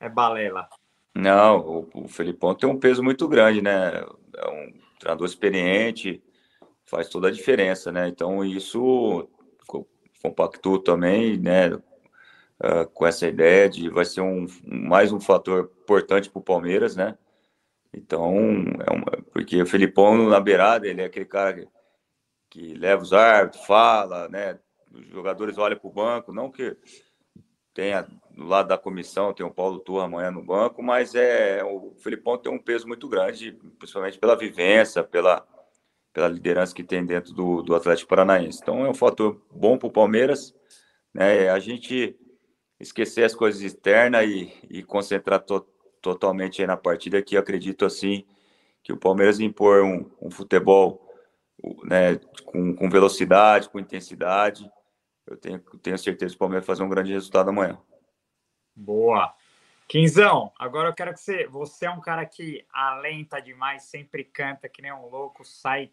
é balela? Não, o, o Felipão tem um peso muito grande, né? É um treinador experiente, faz toda a diferença, né? Então isso compactou também, né? Uh, com essa ideia de vai ser um mais um fator importante para o Palmeiras, né? Então, é uma, porque o Felipão na beirada, ele é aquele cara que, que leva os árbitros, fala, né? os jogadores olham para o banco, não que tenha do lado da comissão, tem o Paulo Turra amanhã no banco, mas é o Felipão tem um peso muito grande, principalmente pela vivência, pela, pela liderança que tem dentro do, do Atlético Paranaense. Então é um fator bom para o Palmeiras, né? A gente esquecer as coisas externas e, e concentrar to, totalmente na partida, que eu acredito assim que o Palmeiras impor um, um futebol né, com, com velocidade, com intensidade, eu tenho, tenho certeza que o Palmeiras vai fazer um grande resultado amanhã. Boa. Quinzão, agora eu quero que você. Você é um cara que alenta demais, sempre canta que nem um louco, sai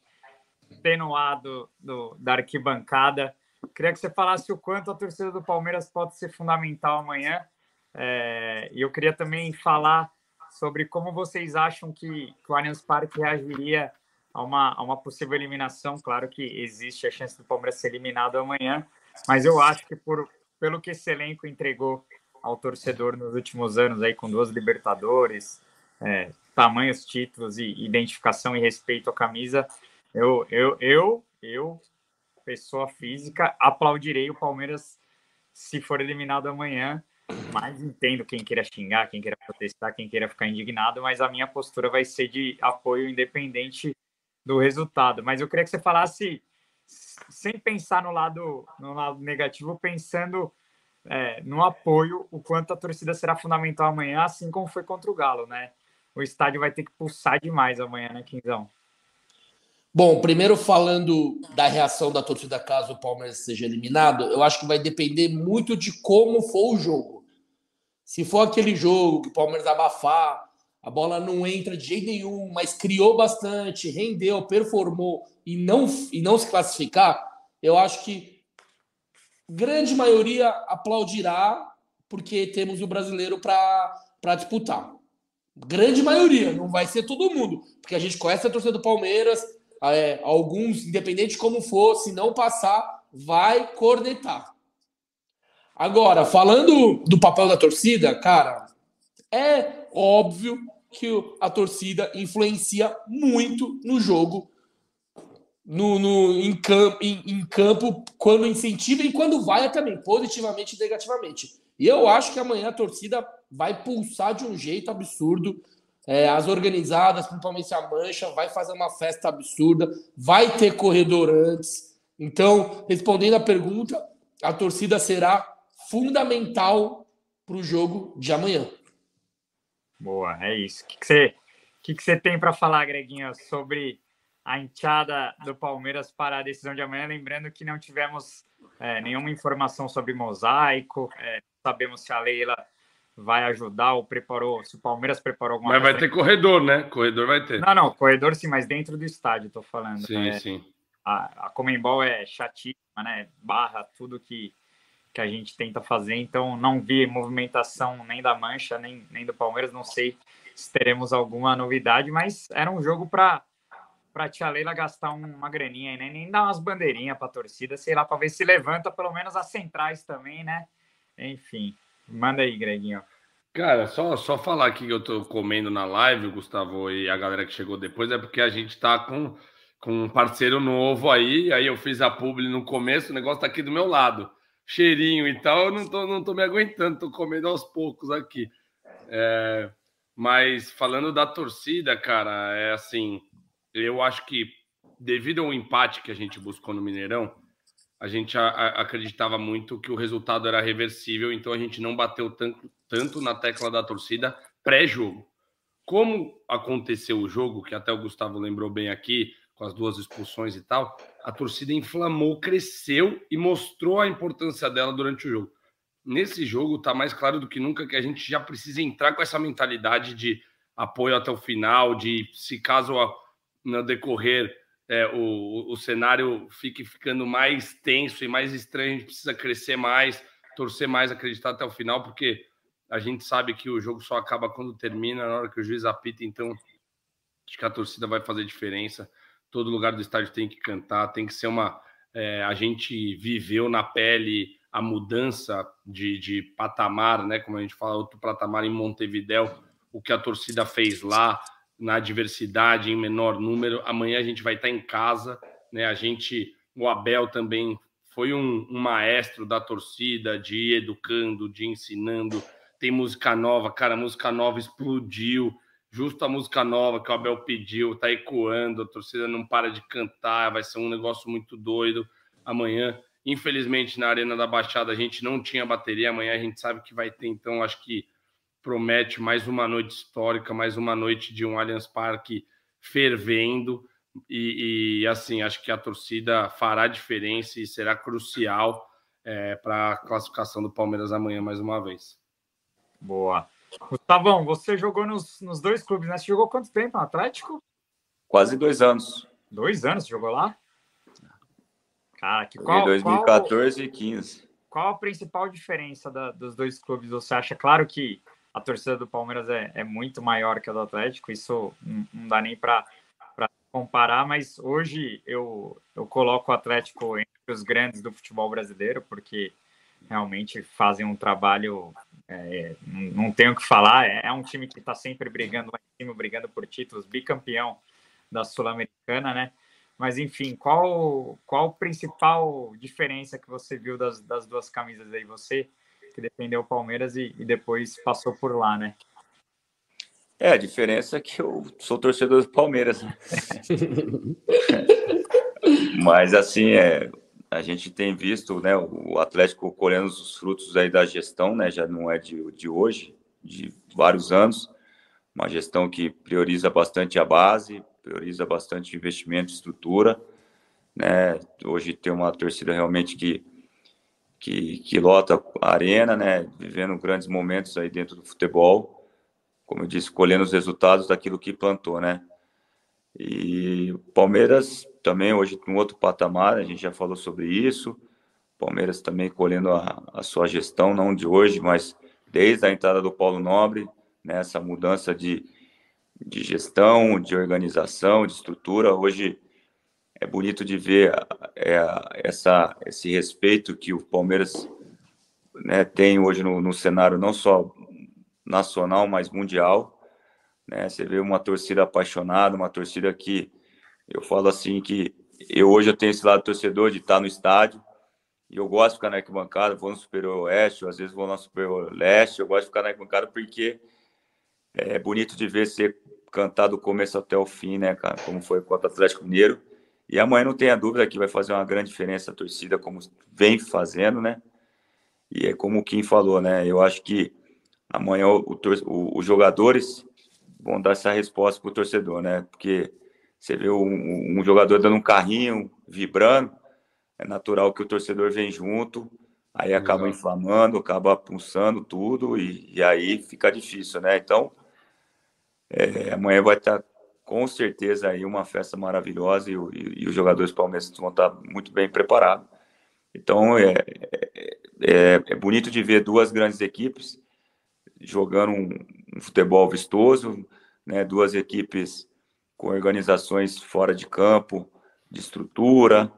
penuado do, da arquibancada. Queria que você falasse o quanto a torcida do Palmeiras pode ser fundamental amanhã. É, e eu queria também falar sobre como vocês acham que, que o Allianz Parque reagiria a uma, a uma possível eliminação. Claro que existe a chance do Palmeiras ser eliminado amanhã, mas eu acho que por, pelo que esse elenco entregou ao torcedor nos últimos anos, aí com duas Libertadores, é, tamanhos títulos e identificação e respeito à camisa, eu, eu, eu, eu, pessoa física, aplaudirei o Palmeiras se for eliminado amanhã. Mas entendo quem queira xingar, quem queira protestar, quem queira ficar indignado, mas a minha postura vai ser de apoio independente do resultado. Mas eu queria que você falasse sem pensar no lado, no lado negativo, pensando é, no apoio, o quanto a torcida será fundamental amanhã, assim como foi contra o Galo, né? o estádio vai ter que pulsar demais amanhã, né, Quinzão? Bom, primeiro falando da reação da torcida caso o Palmeiras seja eliminado, eu acho que vai depender muito de como for o jogo. Se for aquele jogo que o Palmeiras abafar, a bola não entra de jeito nenhum, mas criou bastante, rendeu, performou e não, e não se classificar, eu acho que grande maioria aplaudirá porque temos o brasileiro para disputar. Grande maioria, não vai ser todo mundo, porque a gente conhece a torcida do Palmeiras, é, alguns, independente de como for, se não passar, vai cornetar. Agora, falando do papel da torcida, cara, é óbvio que a torcida influencia muito no jogo, no, no em, campo, em, em, campo, quando incentiva e quando vai também, positivamente e negativamente. E eu acho que amanhã a torcida vai pulsar de um jeito absurdo. É, as organizadas, principalmente a Mancha, vai fazer uma festa absurda, vai ter corredor antes. Então, respondendo a pergunta, a torcida será fundamental para o jogo de amanhã. Boa, é isso. O que, que, você, que, que você tem para falar, Greguinho, sobre a enxada do Palmeiras para a decisão de amanhã? Lembrando que não tivemos é, nenhuma informação sobre mosaico, é, sabemos se a Leila vai ajudar ou preparou, se o Palmeiras preparou alguma Mas vai ter corredor, né? Corredor vai ter. Não, não, corredor sim, mas dentro do estádio, estou falando. Sim, é, sim. A, a Comembol é chatíssima, né? Barra tudo que que a gente tenta fazer, então não vi movimentação nem da Mancha, nem, nem do Palmeiras, não sei se teremos alguma novidade, mas era um jogo para para Tia Leila gastar uma graninha, né? nem dar umas bandeirinhas para a torcida, sei lá, para ver se levanta pelo menos as centrais também, né? Enfim, manda aí, Greginho. Cara, só, só falar aqui que eu tô comendo na live, Gustavo e a galera que chegou depois, é porque a gente tá com, com um parceiro novo aí, aí eu fiz a publi no começo, o negócio tá aqui do meu lado cheirinho e tal, eu não tô, não tô me aguentando, tô comendo aos poucos aqui. É, mas falando da torcida, cara, é assim, eu acho que devido ao empate que a gente buscou no Mineirão, a gente a, a, acreditava muito que o resultado era reversível, então a gente não bateu tanto, tanto na tecla da torcida pré-jogo. Como aconteceu o jogo, que até o Gustavo lembrou bem aqui, com as duas expulsões e tal, a torcida inflamou, cresceu e mostrou a importância dela durante o jogo. Nesse jogo está mais claro do que nunca que a gente já precisa entrar com essa mentalidade de apoio até o final, de se caso no decorrer é, o, o cenário fique ficando mais tenso e mais estranho, a gente precisa crescer mais, torcer mais, acreditar até o final, porque a gente sabe que o jogo só acaba quando termina, na hora que o juiz apita, então acho que a torcida vai fazer diferença todo lugar do estádio tem que cantar, tem que ser uma. É, a gente viveu na pele a mudança de, de patamar, né? Como a gente fala, outro patamar em Montevidéu, o que a torcida fez lá, na diversidade, em menor número. Amanhã a gente vai estar em casa, né? A gente, o Abel também foi um, um maestro da torcida, de ir educando, de ensinando. Tem música nova, cara, música nova explodiu justo a música nova que o Abel pediu, tá ecoando, a torcida não para de cantar, vai ser um negócio muito doido amanhã. Infelizmente, na Arena da Baixada a gente não tinha bateria, amanhã a gente sabe que vai ter, então acho que promete mais uma noite histórica, mais uma noite de um Allianz Parque fervendo. E, e assim, acho que a torcida fará diferença e será crucial é, para a classificação do Palmeiras amanhã mais uma vez. Boa. Gustavão, você jogou nos, nos dois clubes, né? Você jogou quanto tempo no Atlético? Quase dois anos. Dois anos você jogou lá? Cara, que qual, 2014 qual, e 15. Qual a principal diferença da, dos dois clubes? Você acha? Claro que a torcida do Palmeiras é, é muito maior que a do Atlético, isso não, não dá nem para comparar, mas hoje eu, eu coloco o Atlético entre os grandes do futebol brasileiro, porque realmente fazem um trabalho é, não tenho o que falar, é, é um time que está sempre brigando lá em cima, brigando por títulos, bicampeão da Sul-Americana, né? Mas enfim, qual qual a principal diferença que você viu das, das duas camisas aí? Você que defendeu o Palmeiras e, e depois passou por lá, né? É, a diferença é que eu sou torcedor do Palmeiras. Né? Mas assim, é, a gente tem visto né, o Atlético colhendo os frutos aí da gestão, né, já não é de, de hoje, de vários anos. uma gestão que prioriza bastante a base, prioriza bastante investimento, estrutura, né? Hoje tem uma torcida realmente que que, que lota a arena, né? Vivendo grandes momentos aí dentro do futebol, como eu disse, colhendo os resultados daquilo que plantou, né? E Palmeiras também hoje um outro patamar, a gente já falou sobre isso. Palmeiras também colhendo a, a sua gestão, não de hoje, mas desde a entrada do Paulo Nobre, né, mudança de, de gestão, de organização, de estrutura. Hoje é bonito de ver é, essa, esse respeito que o Palmeiras né, tem hoje no, no, cenário não só nacional, mas mundial. Né? Você vê uma torcida apaixonada, uma torcida que eu falo assim que eu hoje eu tenho esse lado torcedor de estar no estádio e eu gosto de ficar na arquibancada, vou no Superior Oeste, às vezes vou no Superior Leste, eu gosto de ficar na arquibancada porque é bonito de ver ser cantado do começo até o fim, né, cara? Como foi contra o Atlético Mineiro. E amanhã não tenha dúvida que vai fazer uma grande diferença a torcida, como vem fazendo, né? E é como o Kim falou, né? Eu acho que amanhã o, o, os jogadores vão dar essa resposta para o torcedor, né? Porque você vê um, um, jogador dando um carrinho, vibrando, é natural que o torcedor vem junto, aí acaba inflamando, acaba pulsando tudo, e, e, aí fica difícil, né? Então, é, amanhã vai estar com certeza aí uma festa maravilhosa e, e, e os jogadores palmeirenses vão estar muito bem preparados. Então é, é, é, é, bonito de ver duas grandes equipes jogando um, um, futebol vistoso, né? Duas equipes com organizações fora de campo, de estrutura,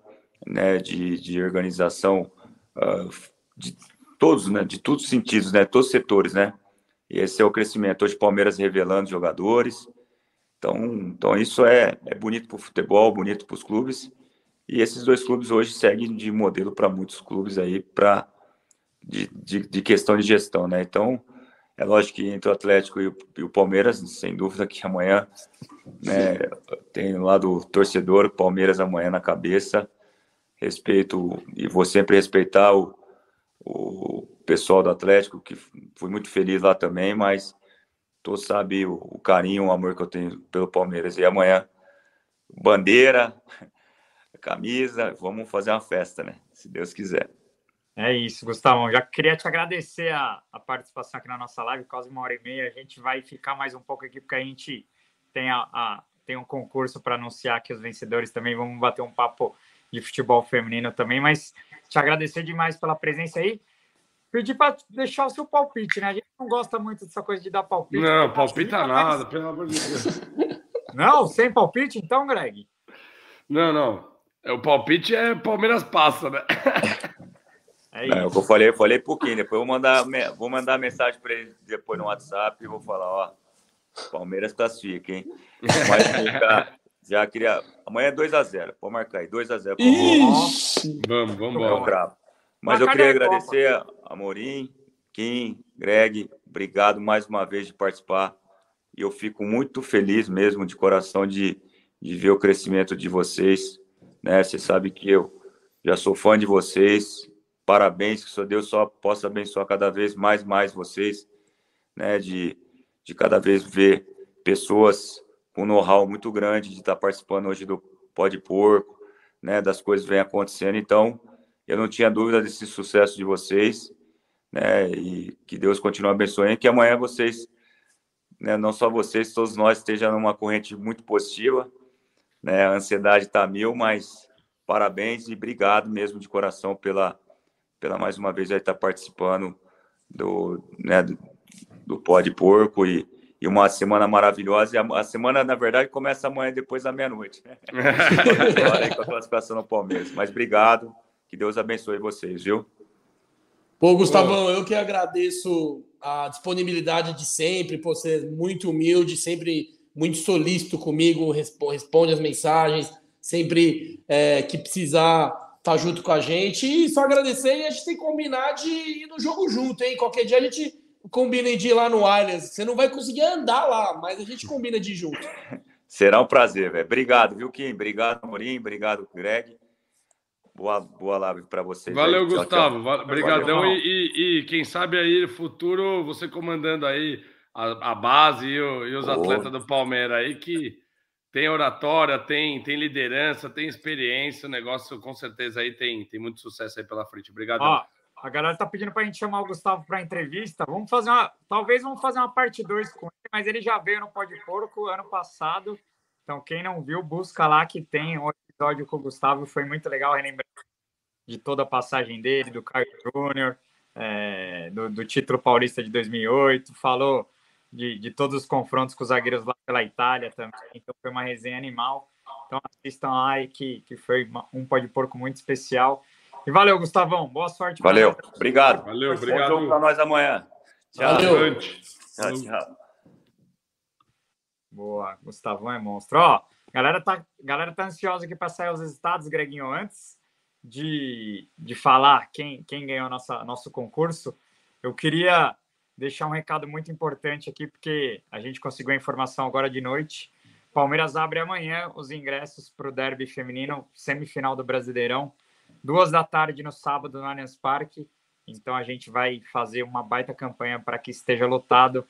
né? De, de organização uh, de todos, né? De todos os sentidos, né? Todos os setores, né? E esse é o crescimento. Hoje Palmeiras revelando jogadores, então, então isso é, é bonito para o futebol, bonito para os clubes. E esses dois clubes hoje seguem de modelo para muitos clubes aí para de, de, de, questão de gestão, né? Então, é lógico que entre o Atlético e o, e o Palmeiras, sem dúvida que amanhã né, tem lá do torcedor, Palmeiras amanhã na cabeça. Respeito e vou sempre respeitar o, o pessoal do Atlético, que fui muito feliz lá também, mas tu sabe o, o, carinho, o amor que eu tenho pelo Palmeiras. E amanhã, bandeira, camisa, vamos fazer uma festa, né? Se Deus quiser. É isso, Gustavão. Já queria te agradecer a, a participação aqui na nossa live, quase uma hora e meia. A gente vai ficar mais um pouco aqui, porque a gente tem, a, a tem um concurso para anunciar aqui os vencedores também. Vamos bater um papo de futebol feminino também, mas te agradecer demais pela presença aí pedir para deixar o seu palpite, né? A gente não gosta muito dessa coisa de dar palpite. Não, palpita tá nada, pelo amor de Deus. Não, sem palpite, então, Greg? Não, não. É, o palpite é Palmeiras passa, né? É isso. Não, eu falei, eu falei pouquinho. Depois eu vou mandar, vou mandar mensagem para ele depois no WhatsApp e vou falar, ó, Palmeiras classifica, hein? Mas já, já queria. Amanhã é 2x0. Pode marcar aí, 2x0. Vamos, vamos, vamos. Mas eu queria agradecer a Amorim, Kim, Greg, obrigado mais uma vez de participar. E eu fico muito feliz mesmo, de coração, de, de ver o crescimento de vocês. Né? Você sabe que eu já sou fã de vocês. Parabéns, que só Deus só possa abençoar cada vez mais, mais vocês. Né? De, de cada vez ver pessoas com know-how muito grande de estar participando hoje do Pode Porco, né? Das coisas vêm acontecendo. Então, eu não tinha dúvida desse sucesso de vocês, né? E que Deus continue abençoando, que amanhã vocês, né, não só vocês, todos nós estejam numa corrente muito positiva, né? A ansiedade está mil, mas parabéns e obrigado mesmo de coração pela, pela mais uma vez aí estar tá participando do, né, do, do Pó de Porco e, e uma semana maravilhosa. E a, a, semana, na verdade, começa amanhã depois da meia-noite. Né? Agora aí com a classificação no Palmeiras. Mas obrigado. Que Deus abençoe vocês, viu? Pô, Gustavão, eu que agradeço a disponibilidade de sempre, por ser muito humilde, sempre muito solícito comigo, responde as mensagens, sempre é, que precisar tá junto com a gente. E só agradecer e a gente tem que combinar de ir no jogo junto, hein? Qualquer dia a gente combina de ir lá no Allianz. Você não vai conseguir andar lá, mas a gente combina de ir junto. Será um prazer, velho. Obrigado, viu, Kim? Obrigado, Morim. Obrigado, Greg. Boa, boa live para vocês. Valeu, aí. Gustavo. Obrigadão. E, e, e, quem sabe aí, futuro, você comandando aí a, a base e, o, e os oh. atletas do Palmeiras aí que tem oratória, tem, tem liderança, tem experiência. O negócio com certeza aí tem, tem muito sucesso aí pela frente. Obrigado. A galera tá pedindo para a gente chamar o Gustavo para entrevista. Vamos fazer uma. Talvez vamos fazer uma parte 2 com ele, mas ele já veio no Pode Porco ano passado. Então, quem não viu, busca lá que tem um episódio com o Gustavo. Foi muito legal relembrar de toda a passagem dele, do Caio Júnior, é, do, do título paulista de 2008. Falou de, de todos os confrontos com os zagueiros pela Itália também. Então foi uma resenha animal. Então assistam lá e que, que foi um pode porco muito especial. E valeu, Gustavão. Boa sorte. Valeu. Obrigado. Valeu, obrigado. Bom para nós amanhã. Tchau. Valeu. Tchau, tchau. Boa, Gustavão é monstro. Ó, galera tá, galera tá ansiosa aqui para sair os resultados, Greginho, antes de, de falar quem, quem ganhou nossa, nosso concurso. Eu queria deixar um recado muito importante aqui, porque a gente conseguiu a informação agora de noite. Palmeiras abre amanhã os ingressos para o derby feminino, semifinal do Brasileirão, duas da tarde no sábado no Allianz Parque. Então a gente vai fazer uma baita campanha para que esteja lotado.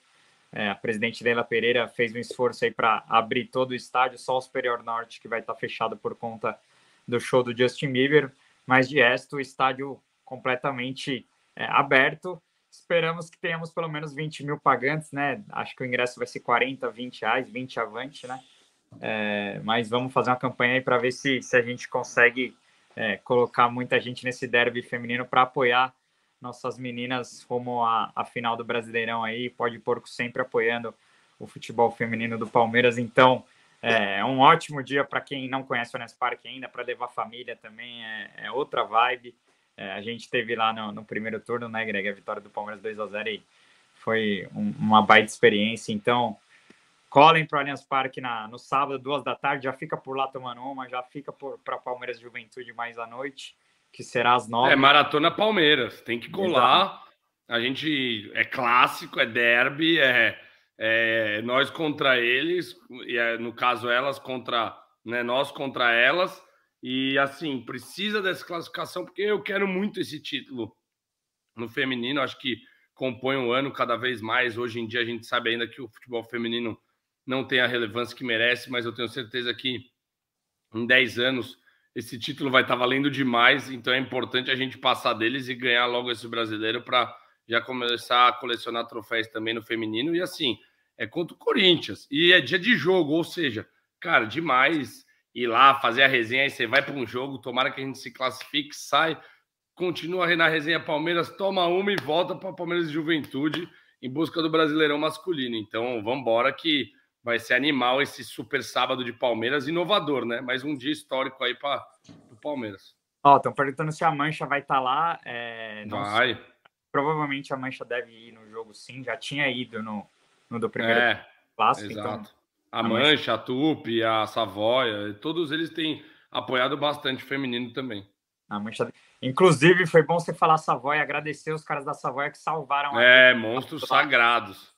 É, a presidente Leila Pereira fez um esforço aí para abrir todo o estádio, só o Superior Norte que vai estar tá fechado por conta do show do Justin Bieber, mas de resto o estádio completamente é, aberto Esperamos que tenhamos pelo menos 20 mil pagantes, né? Acho que o ingresso vai ser 40, 20 reais, 20 avante, né? É, mas vamos fazer uma campanha aí para ver se, se a gente consegue é, colocar muita gente nesse derby feminino para apoiar nossas meninas rumo à, à final do Brasileirão aí. Pode Porco sempre apoiando o futebol feminino do Palmeiras. Então, é, é um ótimo dia para quem não conhece o Parque ainda, para levar família também, é, é outra vibe. É, a gente teve lá no, no, primeiro turno, né, Greg? A vitória do Palmeiras 2 a 0 e foi um, uma baita experiência. Então, colhem para o Allianz Parque na, no sábado, duas da tarde, já fica por lá tomando uma, já fica para Palmeiras Juventude mais à noite, que será às nove. É maratona Palmeiras, tem que colar. Exato. A gente é clássico, é derby, é, é nós contra eles, e é, no caso elas contra né, nós contra elas. E assim, precisa dessa classificação, porque eu quero muito esse título no feminino. Acho que compõe o um ano cada vez mais. Hoje em dia a gente sabe ainda que o futebol feminino não tem a relevância que merece, mas eu tenho certeza que em 10 anos esse título vai estar valendo demais. Então é importante a gente passar deles e ganhar logo esse brasileiro para já começar a colecionar troféus também no feminino. E assim, é contra o Corinthians. E é dia de jogo, ou seja, cara, demais ir lá, fazer a resenha, aí você vai para um jogo, tomara que a gente se classifique, sai, continua na resenha Palmeiras, toma uma e volta para Palmeiras e Juventude em busca do Brasileirão masculino. Então, vamos embora que vai ser animal esse super sábado de Palmeiras, inovador, né? Mais um dia histórico aí para o Palmeiras. Ó, estão perguntando se a Mancha vai estar tá lá. É, vai. Sei. Provavelmente a Mancha deve ir no jogo, sim. Já tinha ido no, no do primeiro é, clássico, então exato. então a Mancha, a Tupi, a Savoia, todos eles têm apoiado bastante o feminino também. A Mancha... Inclusive, foi bom você falar Savoia, agradecer os caras da Savoia que salvaram a É, gente. monstros sagrados.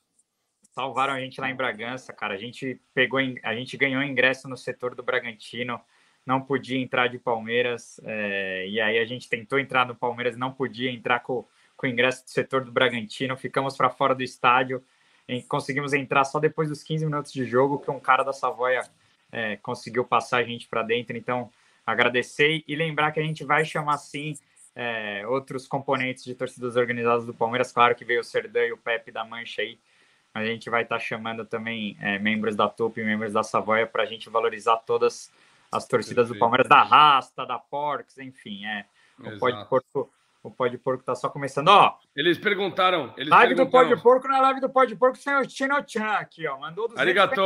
Salvaram a gente lá em Bragança, cara. A gente pegou, a gente ganhou ingresso no setor do Bragantino, não podia entrar de Palmeiras, é... e aí a gente tentou entrar no Palmeiras, não podia entrar com, com o ingresso do setor do Bragantino, ficamos para fora do estádio conseguimos entrar só depois dos 15 minutos de jogo, que um cara da Savoia é, conseguiu passar a gente para dentro. Então, agradecer e lembrar que a gente vai chamar sim é, outros componentes de torcidas organizadas do Palmeiras. Claro que veio o Serdã e o Pepe da Mancha aí, mas a gente vai estar tá chamando também é, membros da TUP e membros da Savoia para a gente valorizar todas as torcidas do Palmeiras, da Rasta, da Porcs, enfim, é. O Pode Porto o Pó de Porco tá só começando. Ó, eles perguntaram. Eles live perguntaram. do Pó de Porco na live do Pó de Porco sem o Chino-chan aqui, ó. Mandou dos Arigato.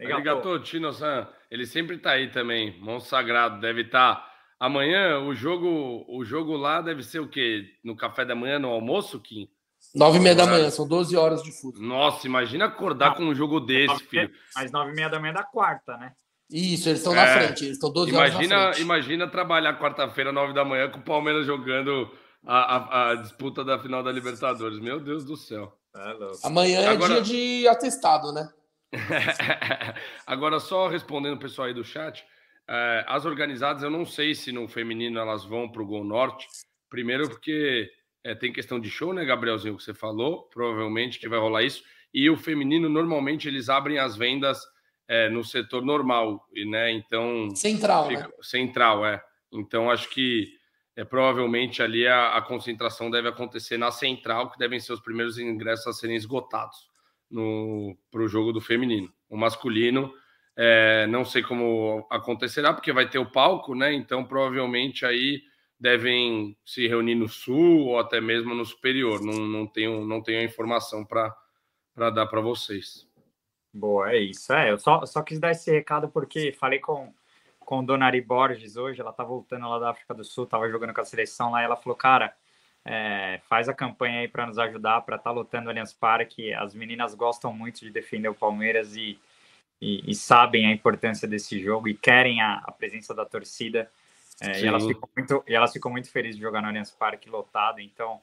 Arigato, Chino-san. Ele sempre tá aí também. Monstro Sagrado. Deve estar. Tá... Amanhã o jogo, o jogo lá deve ser o quê? No café da manhã, no almoço, Kim? Nove e meia da manhã, são 12 horas de futebol. Nossa, imagina acordar ah, com um jogo desse, filho. Mas nove e meia da manhã da quarta, né? Isso, eles estão é, na frente, eles estão 12 imagina, horas na frente. Imagina trabalhar quarta-feira, 9 da manhã, com o Palmeiras jogando a, a, a, disputa da final da Libertadores. Meu Deus do céu. É Amanhã é Agora... dia de atestado, né? Agora, só respondendo o pessoal aí do chat, é, as organizadas, eu não sei se no feminino elas vão para o Gol Norte. Primeiro, porque é, tem questão de show, né, Gabrielzinho, que você falou, provavelmente que vai rolar isso. E o feminino, normalmente, eles abrem as vendas é, no setor normal, né? Então. Central, fica, né? Central, é. Então, acho que é, provavelmente ali a, a, concentração deve acontecer na central, que devem ser os primeiros ingressos a serem esgotados para o jogo do feminino. O masculino, é, não sei como acontecerá, porque vai ter o palco, né? Então, provavelmente aí devem se reunir no sul ou até mesmo no superior. Não, não, tenho, não tenho a informação para dar para vocês. Boa, é isso. É, eu só, só quis dar esse recado porque falei com, com Donari Borges hoje, ela tá voltando lá da África do Sul, tava jogando com a seleção lá, e ela falou, cara, é, faz a campanha aí para nos ajudar, para estar tá lutando o Allianz Parque. As meninas gostam muito de defender o Palmeiras e, e, e sabem a importância desse jogo e querem a, a presença da torcida. É, e, elas ficam muito, e elas ficam muito felizes de jogar no Allianz Parque lotado, então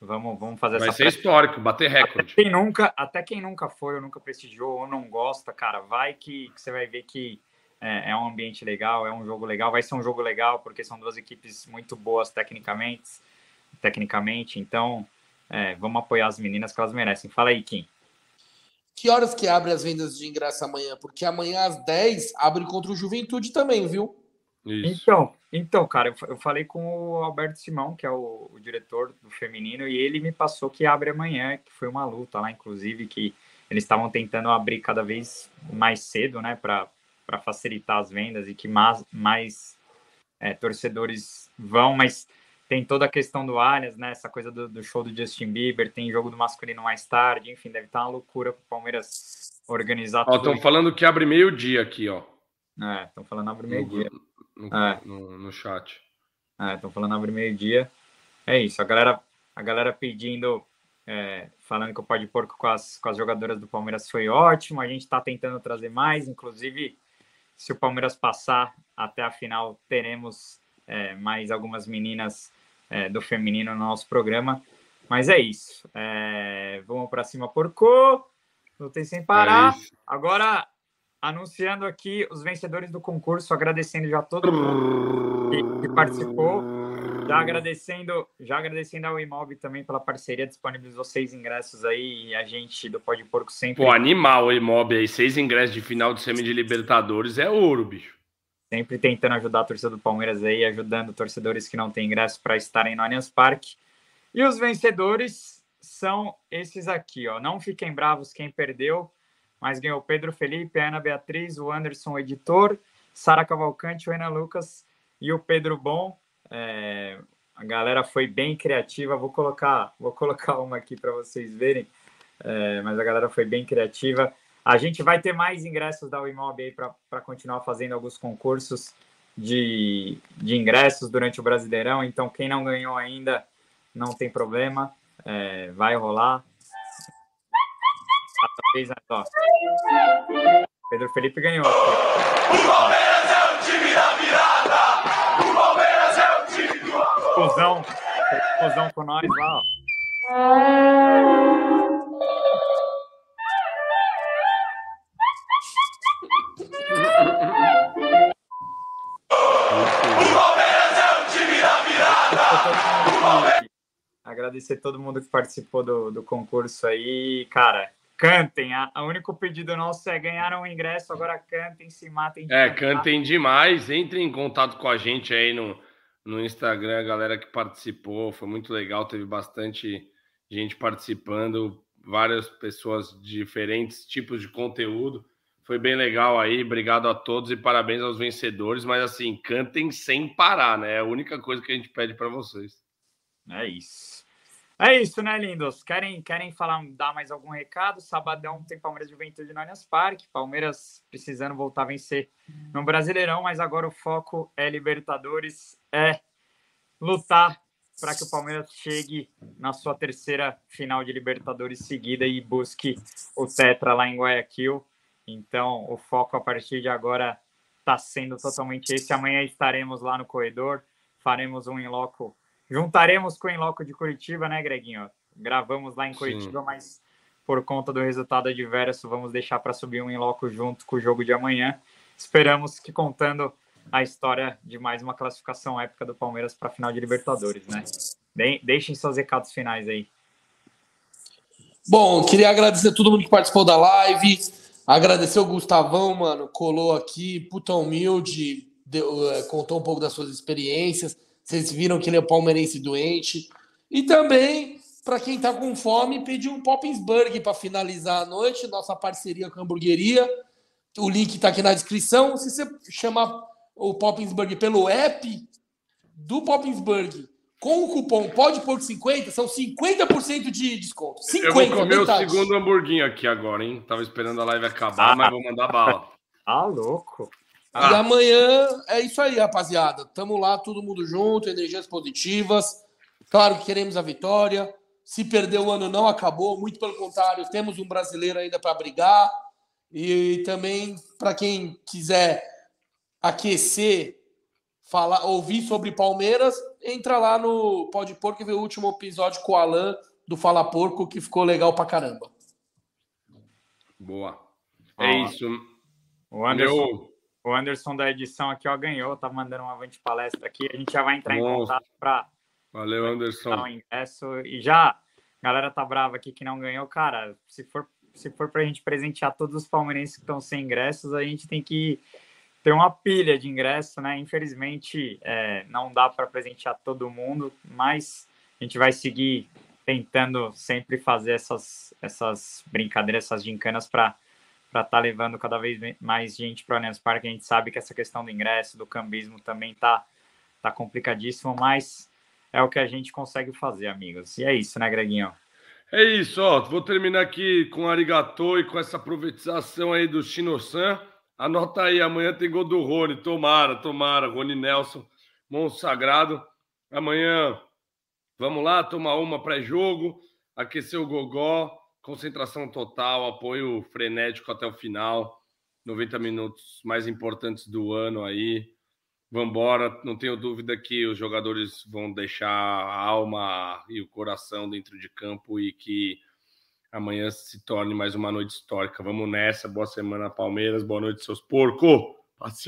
vamos, vamos fazer Vai essa. Vai ser histórico, bater recorde. Até quem, nunca, até quem nunca foi ou nunca prestigiou ou não gosta, cara, vai que, que você vai ver que é, é, um ambiente legal, é um jogo legal, vai ser um jogo legal, porque são duas equipes muito boas tecnicamente, tecnicamente, então é, vamos apoiar as meninas que elas merecem. Fala aí, Kim. Que horas que abre as vendas de ingresso amanhã? Porque amanhã às 10 abre contra o Juventude também, viu? Isso. Então, então, cara, eu falei com o Alberto Simão, que é o, o, diretor do feminino, e ele me passou que abre amanhã, que foi uma luta lá, inclusive, que eles estavam tentando abrir cada vez mais cedo, né, para facilitar as vendas e que mais, mais é, torcedores vão, mas tem toda a questão do Allianz, né, essa coisa do, do, show do Justin Bieber, tem jogo do masculino mais tarde, enfim, deve estar uma loucura para o Palmeiras organizar ó, Estão falando que abre meio-dia aqui, ó. É, estão falando abre meio-dia no, é. no, no chat. Estão é, falando abre meio-dia. É isso, a galera, a galera pedindo, é, falando que o Pode Porco com as, com as jogadoras do Palmeiras foi ótimo. A gente está tentando trazer mais, inclusive, se o Palmeiras passar até a final, teremos é, mais algumas meninas é, do feminino no nosso programa. Mas é isso. É, vamos para cima, porco. Lutei sem parar. É Agora anunciando aqui os vencedores do concurso, agradecendo já todo mundo que, que, participou, já agradecendo, já agradecendo ao Imob também pela parceria, disponibilizou seis ingressos aí e a gente do Pode Porco sempre. Pô, animal o Imob aí, seis ingressos de final de semi de Libertadores é ouro, bicho. Sempre tentando ajudar a torcida do Palmeiras aí, ajudando torcedores que não têm ingresso para estarem no Allianz Parque. E os vencedores são esses aqui, ó. Não fiquem bravos quem perdeu mas ganhou Pedro Felipe, Ana Beatriz, o Anderson, o editor, Sara Cavalcante, o Ana Lucas e o Pedro Bom. É, a galera foi bem criativa. Vou colocar, vou colocar uma aqui para vocês verem. É, mas a galera foi bem criativa. A gente vai ter mais ingressos da Wimob aí para continuar fazendo alguns concursos de, de ingressos durante o Brasileirão. Então, quem não ganhou ainda, não tem problema. É, vai rolar vez, né? Ó. Pedro Felipe ganhou. O Palmeiras é o time da virada! O Palmeiras é o time do amor! Fusão, fusão com nós lá, ó. O Palmeiras é o time da virada! Agradecer todo mundo que participou do, do concurso aí, cara cantem. O único pedido nosso é ganhar um ingresso, agora cantem, se matem. É, cantem demais. Entrem em contato com a gente aí no, no Instagram, a galera que participou. Foi muito legal, teve bastante gente participando, várias pessoas de diferentes tipos de conteúdo. Foi bem legal aí, obrigado a todos e parabéns aos vencedores. Mas assim, cantem sem parar, né? É a única coisa que a gente pede para vocês. É isso. É isso, né, lindos? Querem, querem falar, dar mais algum recado? Sabadão tem Palmeiras Juventude no Allianz Parque. Palmeiras precisando voltar a vencer no Brasileirão, mas agora o foco é Libertadores, é lutar para que o Palmeiras chegue na sua terceira final de Libertadores seguida e busque o Tetra lá em Guayaquil. Então, o foco a partir de agora está sendo totalmente esse. Amanhã estaremos lá no corredor, faremos um em loco Juntaremos com o Inloco de Curitiba, né, Greginho? Gravamos lá em Curitiba, Sim. mas por conta do resultado adverso, vamos deixar para subir um Inloco junto com o jogo de amanhã. Esperamos que contando a história de mais uma classificação épica do Palmeiras para a final de Libertadores, né? De, deixem seus recados finais aí. Bom, queria agradecer a todo mundo que participou da live. Agradecer o Gustavão, mano, colou aqui, puta humilde, deu, é, contou um pouco das suas experiências. Vocês viram que ele é palmeirense doente. E também, para quem tá com fome, pediu um Poppensburg para finalizar a noite, nossa parceria com a hamburgueria. O link está aqui na descrição. Se você chamar o Poppensburg pelo app do Poppensburg com o cupom pode pôr 50, são 50% de desconto. 50, eu vou comer metade. o segundo hamburguinho aqui agora, hein? Tava esperando a live acabar, ah, mas vou mandar bala. Ah, louco. Ah. E amanhã é isso aí, rapaziada. Tamo lá, todo mundo junto, energias positivas. Claro que queremos a vitória. Se perder o ano, não acabou. Muito pelo contrário, temos um brasileiro ainda para brigar. E também, para quem quiser aquecer, falar, ouvir sobre Palmeiras, entra lá no Pode Porco e vê o último episódio com o Alan do Fala Porco, que ficou legal pra caramba. Boa. É ah, isso. O Anderson, Meu... o Anderson da edição aqui ó, ganhou, tá mandando uma avante palestra aqui. A gente já vai entrar Nossa. em contato para. Valeu, Anderson. Um ingresso. E já, a galera tá brava aqui que não ganhou. Cara, se for, se for pra gente presentear todos os palmeirenses que estão sem ingressos, a gente tem que ter uma pilha de ingresso, né? Infelizmente, é, não dá para presentear todo mundo, mas a gente vai seguir tentando sempre fazer essas, essas brincadeiras, essas gincanas para estar tá levando cada vez mais gente para o Allianz Parque. A gente sabe que essa questão do ingresso, do cambismo também tá, tá complicadíssimo, mas é o que a gente consegue fazer, amigos. E é isso, né, Greguinho? É isso, ó. Vou terminar aqui com arigatô e com essa profetização aí do Shino-san. Anota aí, amanhã tem gol do Rony. Tomara, tomara. Rony Nelson, monstro sagrado. Amanhã, vamos lá, tomar uma pré-jogo, aquecer o gogó, concentração total, apoio frenético até o final. 90 minutos mais importantes do ano aí. Vambora, não tenho dúvida que os jogadores vão deixar a alma e o coração dentro de campo e que amanhã se torne mais uma noite histórica. Vamos nessa. Boa semana, Palmeiras. Boa noite, seus porcos.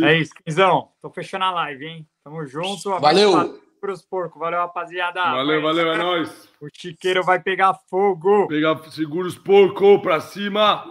É isso, Quinzão. Tô fechando a live, hein? Tamo junto. Valeu. Pros porcos. Valeu, rapaziada. Valeu, valeu, é nóis. O chiqueiro vai pegar fogo. Pegar, segura os porcos pra cima.